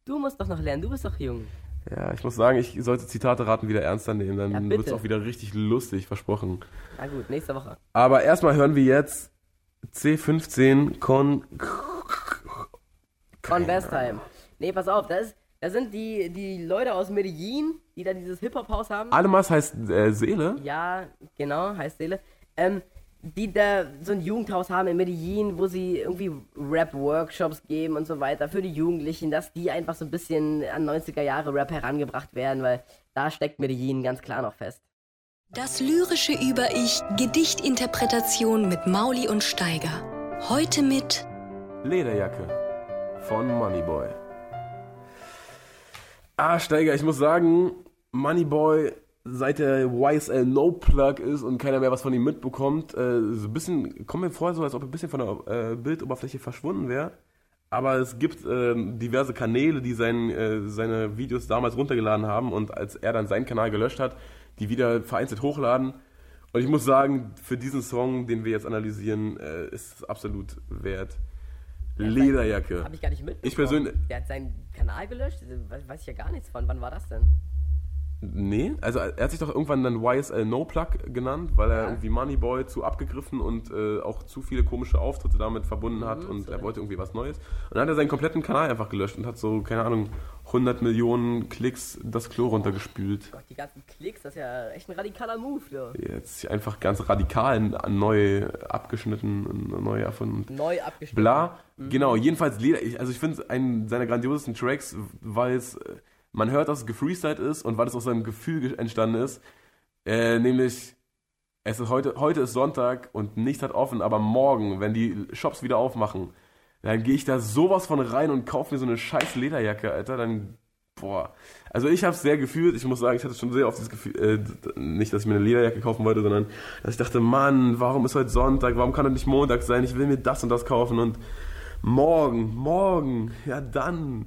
Du musst doch noch lernen, du bist doch jung. Ja, ich muss sagen, ich sollte Zitate raten wieder ernster nehmen, Ja, dann bitte. wird's auch wieder richtig lustig, versprochen. Na gut, nächste Woche. Aber erstmal hören wir jetzt C15 Con. Von Westheim. Nee, pass auf, das, ist, das sind die, die Leute aus Medellin, die da dieses Hip-Hop-Haus haben. Alemas heißt äh, Seele. Ja, genau, heißt Seele. Ähm, die da so ein Jugendhaus haben in Medellin, wo sie irgendwie Rap-Workshops geben und so weiter für die Jugendlichen, dass die einfach so ein bisschen an 90er Jahre Rap herangebracht werden, weil da steckt Medellin ganz klar noch fest. Das lyrische Über-Ich, Gedichtinterpretation mit Mauli und Steiger. Heute mit Lederjacke von Moneyboy. Ah, Steiger, ich muss sagen, Moneyboy, seit der YSL No Plug ist und keiner mehr was von ihm mitbekommt, äh, so ein bisschen, kommt mir vor, so als ob er ein bisschen von der äh, Bildoberfläche verschwunden wäre. Aber es gibt ähm, diverse Kanäle, die sein, äh, seine Videos damals runtergeladen haben und als er dann seinen Kanal gelöscht hat, die wieder vereinzelt hochladen. Und ich muss sagen, für diesen Song, den wir jetzt analysieren, äh, ist es absolut wert. Lederjacke. Habe ich gar nicht mitbekommen. Ich persönlich- Der hat seinen Kanal gelöscht? Weiß ich ja gar nichts von. Wann war das denn? Nee, also er hat sich doch irgendwann dann YSL No Plug genannt, weil er Ja. irgendwie Moneyboy zu abgegriffen und äh, auch zu viele komische Auftritte damit verbunden hat Mhm, und er wollte irgendwie was Neues. Und dann hat er seinen kompletten Kanal einfach gelöscht und hat so, keine Ahnung, 100 Millionen Klicks das Klo runtergespült. Gott, die ganzen Klicks, das ist ja echt ein radikaler Move, du. Jetzt einfach ganz radikal neu abgeschnitten, neu erfunden. Neu abgeschnitten. Bla. Genau, jedenfalls also ich finde einen seiner grandiosesten Tracks, weil es, äh, man hört, dass es gefreestylt ist und weil es aus seinem Gefühl ge- entstanden ist. Äh, nämlich, es ist heute, heute ist Sonntag und nichts hat offen, aber morgen, wenn die Shops wieder aufmachen, dann gehe ich da sowas von rein und kaufe mir so eine scheiß Lederjacke, Alter. Dann, boah. Also ich habe es sehr gefühlt. Ich muss sagen, ich hatte schon sehr oft dieses Gefühl, äh, nicht, dass ich mir eine Lederjacke kaufen wollte, sondern dass ich dachte, Mann, warum ist heute Sonntag? Warum kann das nicht Montag sein? Ich will mir das und das kaufen und morgen, morgen, ja dann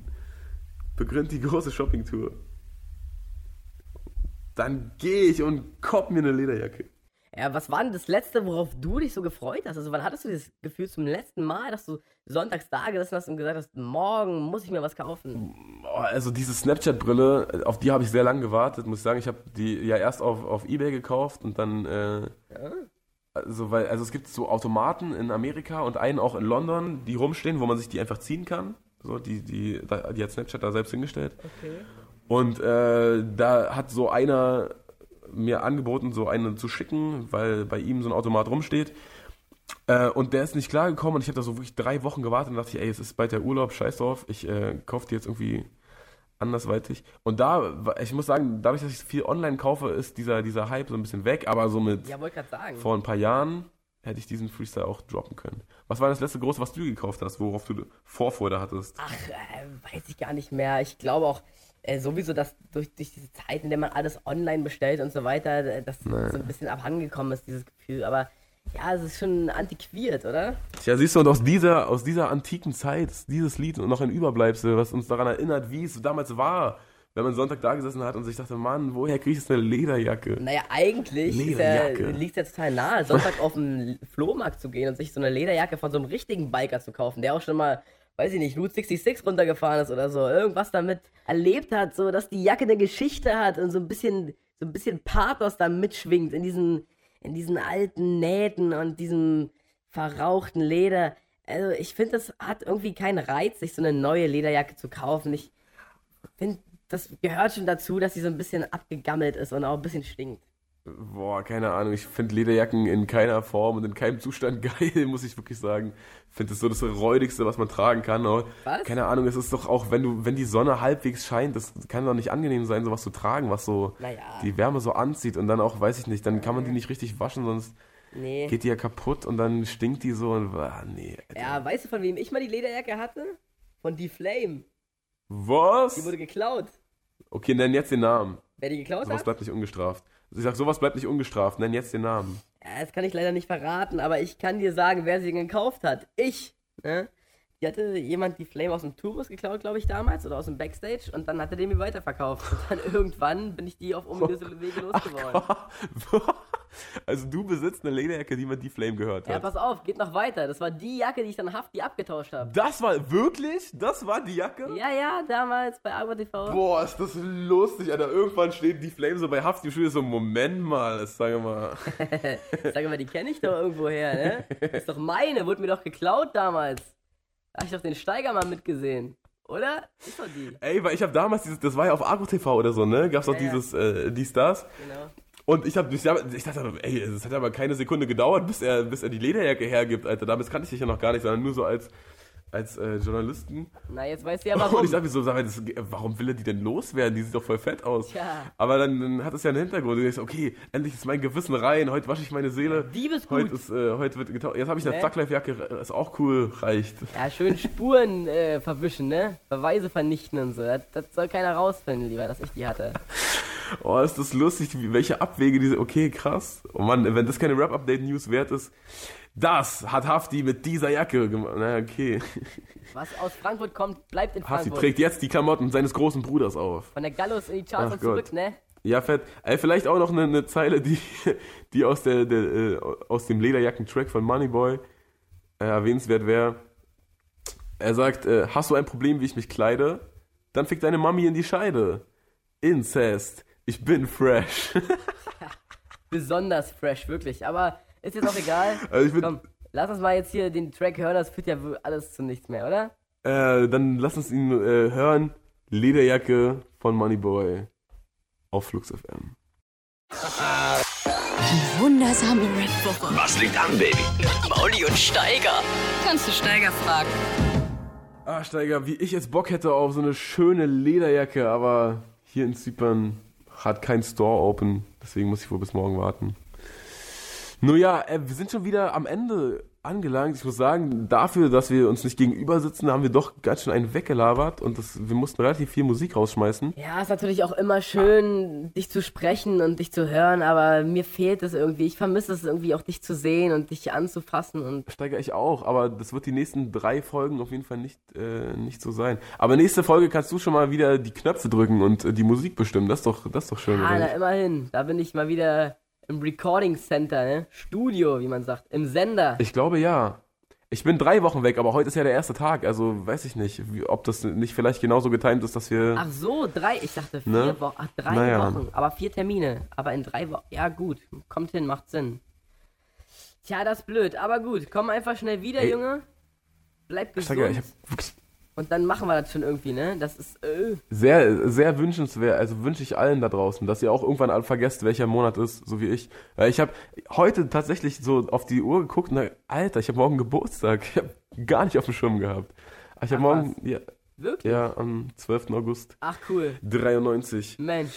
beginnt die große Shoppingtour. Dann gehe ich und kopp mir eine Lederjacke. Ja, was war denn das Letzte, worauf du dich so gefreut hast? Also wann hattest du das Gefühl zum letzten Mal, dass du sonntags da gesessen hast und gesagt hast, morgen muss ich mir was kaufen? Also diese Snapchat-Brille, auf die habe ich sehr lange gewartet, muss ich sagen. Ich habe die ja erst auf, auf Ebay gekauft und dann, äh, also, weil, also es gibt so Automaten in Amerika und einen auch in London, die rumstehen, wo man sich die einfach ziehen kann. So, die, die, die hat Snapchat da selbst hingestellt. Okay. Und äh, da hat so einer mir angeboten, so einen zu schicken, weil bei ihm so ein Automat rumsteht. Äh, und der ist nicht klargekommen und ich habe da so wirklich drei Wochen gewartet und dachte ich, ey, es ist bald der Urlaub, scheiß drauf, ich äh, kaufe die jetzt irgendwie andersweitig. Und da, ich muss sagen, dadurch, dass ich viel online kaufe, ist dieser, dieser Hype so ein bisschen weg, aber so mit Ja, sagen. vor ein paar Jahren hätte ich diesen Freestyle auch droppen können. Was war das letzte große, was du gekauft hast, worauf du Vorfreude hattest? Ach, äh, weiß ich gar nicht mehr. Ich glaube auch äh, sowieso, dass durch, durch diese Zeit, in der man alles online bestellt und so weiter, äh, dass so ein bisschen abhandengekommen ist, dieses Gefühl. Aber ja, es ist schon antiquiert, oder? Tja, siehst du, und aus dieser, aus dieser antiken Zeit, dieses Lied noch ein Überbleibsel, was uns daran erinnert, wie es damals war, wenn man Sonntag da gesessen hat und sich dachte, Mann, woher kriege ich jetzt eine Lederjacke? Naja, eigentlich ja, liegt ja total nahe, Sonntag auf den Flohmarkt zu gehen und sich so eine Lederjacke von so einem richtigen Biker zu kaufen, der auch schon mal, weiß ich nicht, Route 66 runtergefahren ist oder so, irgendwas damit erlebt hat, so dass die Jacke eine Geschichte hat und so ein bisschen, so ein bisschen Pathos da mitschwingt in diesen, in diesen alten Nähten und diesem verrauchten Leder. Also ich finde, das hat irgendwie keinen Reiz, sich so eine neue Lederjacke zu kaufen. Ich finde, das gehört schon dazu, dass sie so ein bisschen abgegammelt ist und auch ein bisschen stinkt. Boah, keine Ahnung, ich finde Lederjacken in keiner Form und in keinem Zustand geil, muss ich wirklich sagen. Ich finde es so das Räudigste, was man tragen kann. Aber Was? Keine Ahnung, es ist doch auch, wenn du, wenn die Sonne halbwegs scheint, das kann doch nicht angenehm sein, sowas zu tragen, was so Naja. die Wärme so anzieht und dann auch, weiß ich nicht, dann kann man die nicht richtig waschen, sonst Nee. geht die ja kaputt und dann stinkt die so und ah, nee. Alter. Ja, weißt du, von wem ich mal die Lederjacke hatte? Von Die Flame. Die Was? wurde geklaut. Okay, nenn jetzt den Namen. Wer die geklaut Sowas hat? bleibt nicht ungestraft. Ich sag, sowas bleibt nicht ungestraft. Nenn jetzt den Namen. Ja, das kann ich leider nicht verraten, aber ich kann dir sagen, wer sie gekauft hat. Ich. Ne? Die hatte jemand die Flame aus dem Tourbus geklaut, glaube ich, damals, oder aus dem Backstage, und dann hat er den mir weiterverkauft. Und dann irgendwann bin ich die auf ungelöste Wege losgeworden. Also du besitzt eine Lederjacke, die man die Flame gehört Ja, hat. pass auf, geht noch weiter. Das war die Jacke, die ich dann Hafti abgetauscht habe. Das war wirklich? Das war die Jacke? Ja, ja, damals bei Agua TV. Boah, ist das lustig, Alter. Irgendwann steht die Flame so bei Hafti Studio so, Moment mal, das sage mal. Sag mal, die kenne ich doch irgendwo her, ne? ist doch meine, wurde mir doch geklaut damals. Da hab ich doch den Steigermann mitgesehen. Oder? Ist doch die. Ey, weil ich habe damals dieses, das war ja auf Agro TV oder so, ne? Gab's auch Ja, dieses, äh, die Stars. Genau. Und ich habe, ich, dachte, ey, es hat aber keine Sekunde gedauert, bis er, bis er die Lederjacke hergibt, Alter. Damals kannte ich dich ja noch gar nicht, sondern nur so als, als äh, Journalisten. Na, jetzt weißt du ja Und warum. ich dachte mir so, sag mal, das, warum will er die denn loswerden? Die sieht doch voll fett aus. Tja. Aber dann, dann hat es ja einen Hintergrund. Und ich so, okay, endlich ist mein Gewissen rein. Heute wasche ich meine Seele. Diebesgut. Heute ist, äh, heute wird getaucht. Jetzt habe ich eine Ne? Zackleif-Jacke. Ist auch cool. Reicht. Ja, schön Spuren äh, verwischen, ne? Beweise vernichten und so. Das, das soll keiner rausfinden, lieber, dass ich die hatte. Oh, ist das lustig, welche Abwege diese. Okay, krass. Oh Mann, wenn das keine Rap-Update-News wert ist. Das hat Hafti mit dieser Jacke gemacht. Na, okay. Was aus Frankfurt kommt, bleibt in Hafti Frankfurt. trägt jetzt die Klamotten seines großen Bruders auf. Von der Gallus in die Charts und zurück, ne? Ja, fett. Ey, vielleicht auch noch eine, eine Zeile, die, die aus, der, der, äh, aus dem Lederjacken-Track von Moneyboy äh, erwähnenswert wäre. Er sagt, äh, hast du ein Problem, wie ich mich kleide? Dann fick deine Mami in die Scheide. Incest. Ich bin fresh. Besonders fresh, wirklich. Aber ist jetzt auch egal. Also ich bin- Komm, lass uns mal jetzt hier den Track hören, das führt ja alles zu nichts mehr, oder? äh, dann lass uns ihn äh, hören. Lederjacke von Moneyboy auf Flux FM. Wundersame Rap-Woche. Was liegt an, Baby? Mauli und Steiger. Kannst du Steiger fragen? Ah, Steiger, wie ich jetzt Bock hätte auf so eine schöne Lederjacke, aber hier in Zypern hat kein Store open, deswegen muss ich wohl bis morgen warten. Nun ja, äh, wir sind schon wieder am Ende angelangt. Ich muss sagen, dafür, dass wir uns nicht gegenüber sitzen, haben wir doch ganz schön einen weggelabert und das, wir mussten relativ viel Musik rausschmeißen. Ja, ist natürlich auch immer schön, dich zu sprechen und dich zu hören, aber mir fehlt es irgendwie. Ich vermisse es irgendwie auch, dich zu sehen und dich anzufassen und Steiger ich auch, aber das wird die nächsten drei Folgen auf jeden Fall nicht, äh, nicht so sein. Aber nächste Folge kannst du schon mal wieder die Knöpfe drücken und äh, die Musik bestimmen. Das ist doch, das ist doch schön. ah, oder na, immerhin. Da bin ich mal wieder im Recording Center, ne? Studio, wie man sagt, im Sender. Ich glaube ja. Ich bin drei Wochen weg, aber heute ist ja der erste Tag, also weiß ich nicht, wie, ob das nicht vielleicht genauso getimt ist, dass wir. Ach so, drei. Ich dachte vier Ne? Wochen. Ach, drei Naja. Wochen. Aber vier Termine. Aber in drei Wochen. Ja, gut. Kommt hin, macht Sinn. Tja, das ist blöd. Aber gut. Komm einfach schnell wieder, Ey. Junge. Bleib gesund. Steiger, ich hab wirklich Und dann machen wir das schon irgendwie, ne? Das ist. Äh. sehr, sehr wünschenswert, also wünsche ich allen da draußen, dass ihr auch irgendwann alle vergesst, welcher Monat ist, so wie ich. Weil ich habe heute tatsächlich so auf die Uhr geguckt und dachte, Alter, ich habe morgen Geburtstag. Ich habe gar nicht auf dem Schirm gehabt. Ich habe morgen, ja, Wirklich? ja, am 12. August Ach, cool. 93. Mensch.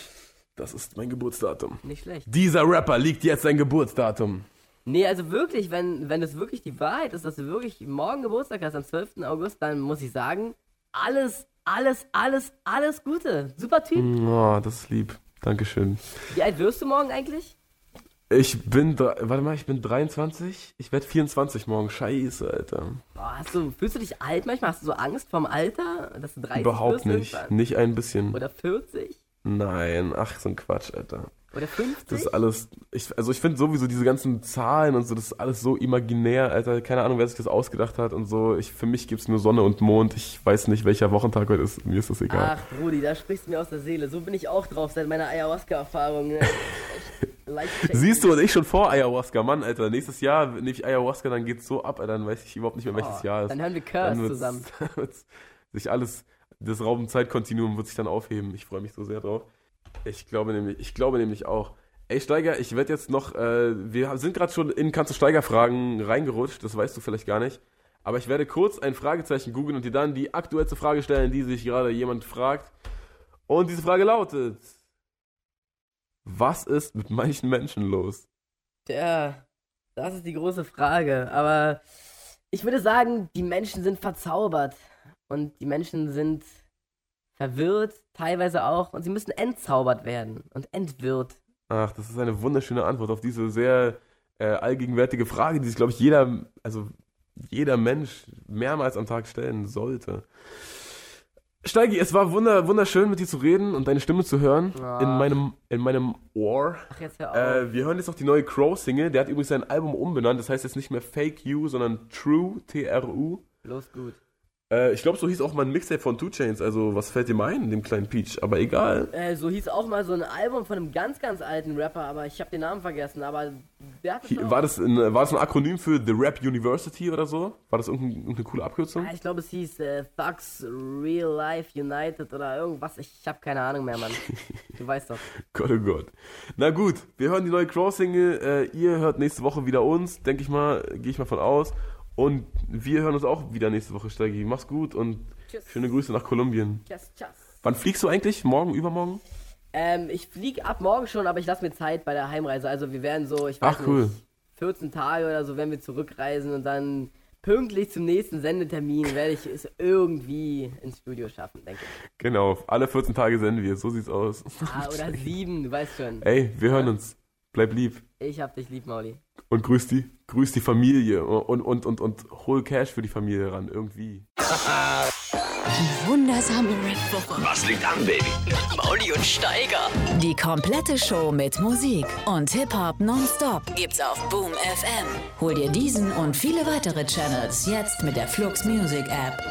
Das ist mein Geburtsdatum. Nicht schlecht. Dieser Rapper liegt jetzt sein Geburtsdatum. Nee, also wirklich, wenn, wenn es wirklich die Wahrheit ist, dass du wirklich morgen Geburtstag hast, am 12. August, dann muss ich sagen, alles, alles, alles, alles Gute. Super Typ. Oh, das ist lieb. Dankeschön. Wie alt wirst du morgen eigentlich? Ich bin, warte mal, ich bin 23. Ich werde 24 morgen. Scheiße, Alter. Boah, hast du, fühlst du dich alt manchmal? Hast du so Angst vorm Alter? Dass du 30 Überhaupt nicht. Nicht ein bisschen. Oder 40? Nein, ach, so ein Quatsch, Alter. Oder 50? Das ist alles, ich, also ich finde sowieso diese ganzen Zahlen und so, das ist alles so imaginär, Alter. Keine Ahnung, wer sich das ausgedacht hat und so. Ich, für mich gibt's nur Sonne und Mond. Ich weiß nicht, welcher Wochentag heute ist. Mir ist das egal. Ach, Brudi, da sprichst du mir aus der Seele. So bin ich auch drauf seit meiner Ayahuasca-Erfahrung. Ne? Siehst du, und ich schon vor Ayahuasca, Mann, Alter. Nächstes Jahr nehme ich Ayahuasca, dann geht's so ab, Alter. Dann weiß ich überhaupt nicht mehr, welches Oh, Jahr ist. Dann hören wir Curse zusammen. sich alles, das Raum- und Zeitkontinuum wird sich dann aufheben. Ich freue mich so sehr drauf. Ich glaube nämlich, ich glaube nämlich auch. Ey, Steiger, ich werde jetzt noch, äh, wir sind gerade schon in Kannst du Steiger-Fragen reingerutscht, das weißt du vielleicht gar nicht. Aber ich werde kurz ein Fragezeichen googeln und dir dann die aktuellste Frage stellen, die sich gerade jemand fragt. Und diese Frage lautet: Was ist mit manchen Menschen los? Tja, das ist die große Frage. Aber ich würde sagen, die Menschen sind verzaubert. Und die Menschen sind verwirrt, teilweise auch. Und sie müssen entzaubert werden und entwirrt. Ach, das ist eine wunderschöne Antwort auf diese sehr äh, allgegenwärtige Frage, die sich, glaube ich, jeder, also jeder Mensch mehrmals am Tag stellen sollte. Steigi, es war wunder, wunderschön, mit dir zu reden und deine Stimme zu hören Ah. in meinem, in meinem Ohr. Ach, jetzt hör auf. Äh, wir hören jetzt noch die neue Crow-Single. Der hat übrigens sein Album umbenannt. Das heißt jetzt nicht mehr Fake You, sondern True, T-R-U. Los, gut. Äh, ich glaube, so hieß auch mal ein Mixtape von Two Chains. Also, was fällt dir ein, dem kleinen Peach? Aber egal. Äh, so hieß auch mal so ein Album von einem ganz, ganz alten Rapper, aber ich habe den Namen vergessen. Aber der hat Hier, war, das ein, war das ein Akronym für The Rap University oder so? War das irgendein, irgendeine coole Abkürzung? Ich glaube, es hieß äh, Thugs Real Life United oder irgendwas. Ich habe keine Ahnung mehr, Mann. Du weißt doch. Gott, oh Gott. Na gut, wir hören die neue Crow-Single. Äh, ihr hört nächste Woche wieder uns, denke ich mal, gehe ich mal von aus. Und wir hören uns auch wieder nächste Woche, Steigi. Mach's gut und Tschüss. schöne Grüße nach Kolumbien. Tschüss, tschüss. Wann fliegst du eigentlich? Morgen, übermorgen? Ähm, ich fliege ab morgen schon, aber ich lasse mir Zeit bei der Heimreise. Also wir werden so, ich weiß Ach, cool. nicht, 14 Tage oder so werden wir zurückreisen und dann pünktlich zum nächsten Sendetermin werde ich es irgendwie ins Studio schaffen, denke ich. Genau, alle 14 Tage senden wir. So sieht's aus. Ah, oder sieben, du weißt schon. Ey, wir hören uns. Bleib lieb. Ich hab dich lieb, Mauli. Und grüß die, grüß die Familie. Und, und, und, und hol Cash für die Familie ran. Irgendwie. Die wundersame Rap-Woche. Was liegt an, Baby? Mauli und Steiger. Die komplette Show mit Musik und Hip-Hop nonstop gibt's auf Boom FM. Hol dir diesen und viele weitere Channels jetzt mit der Flux Music App.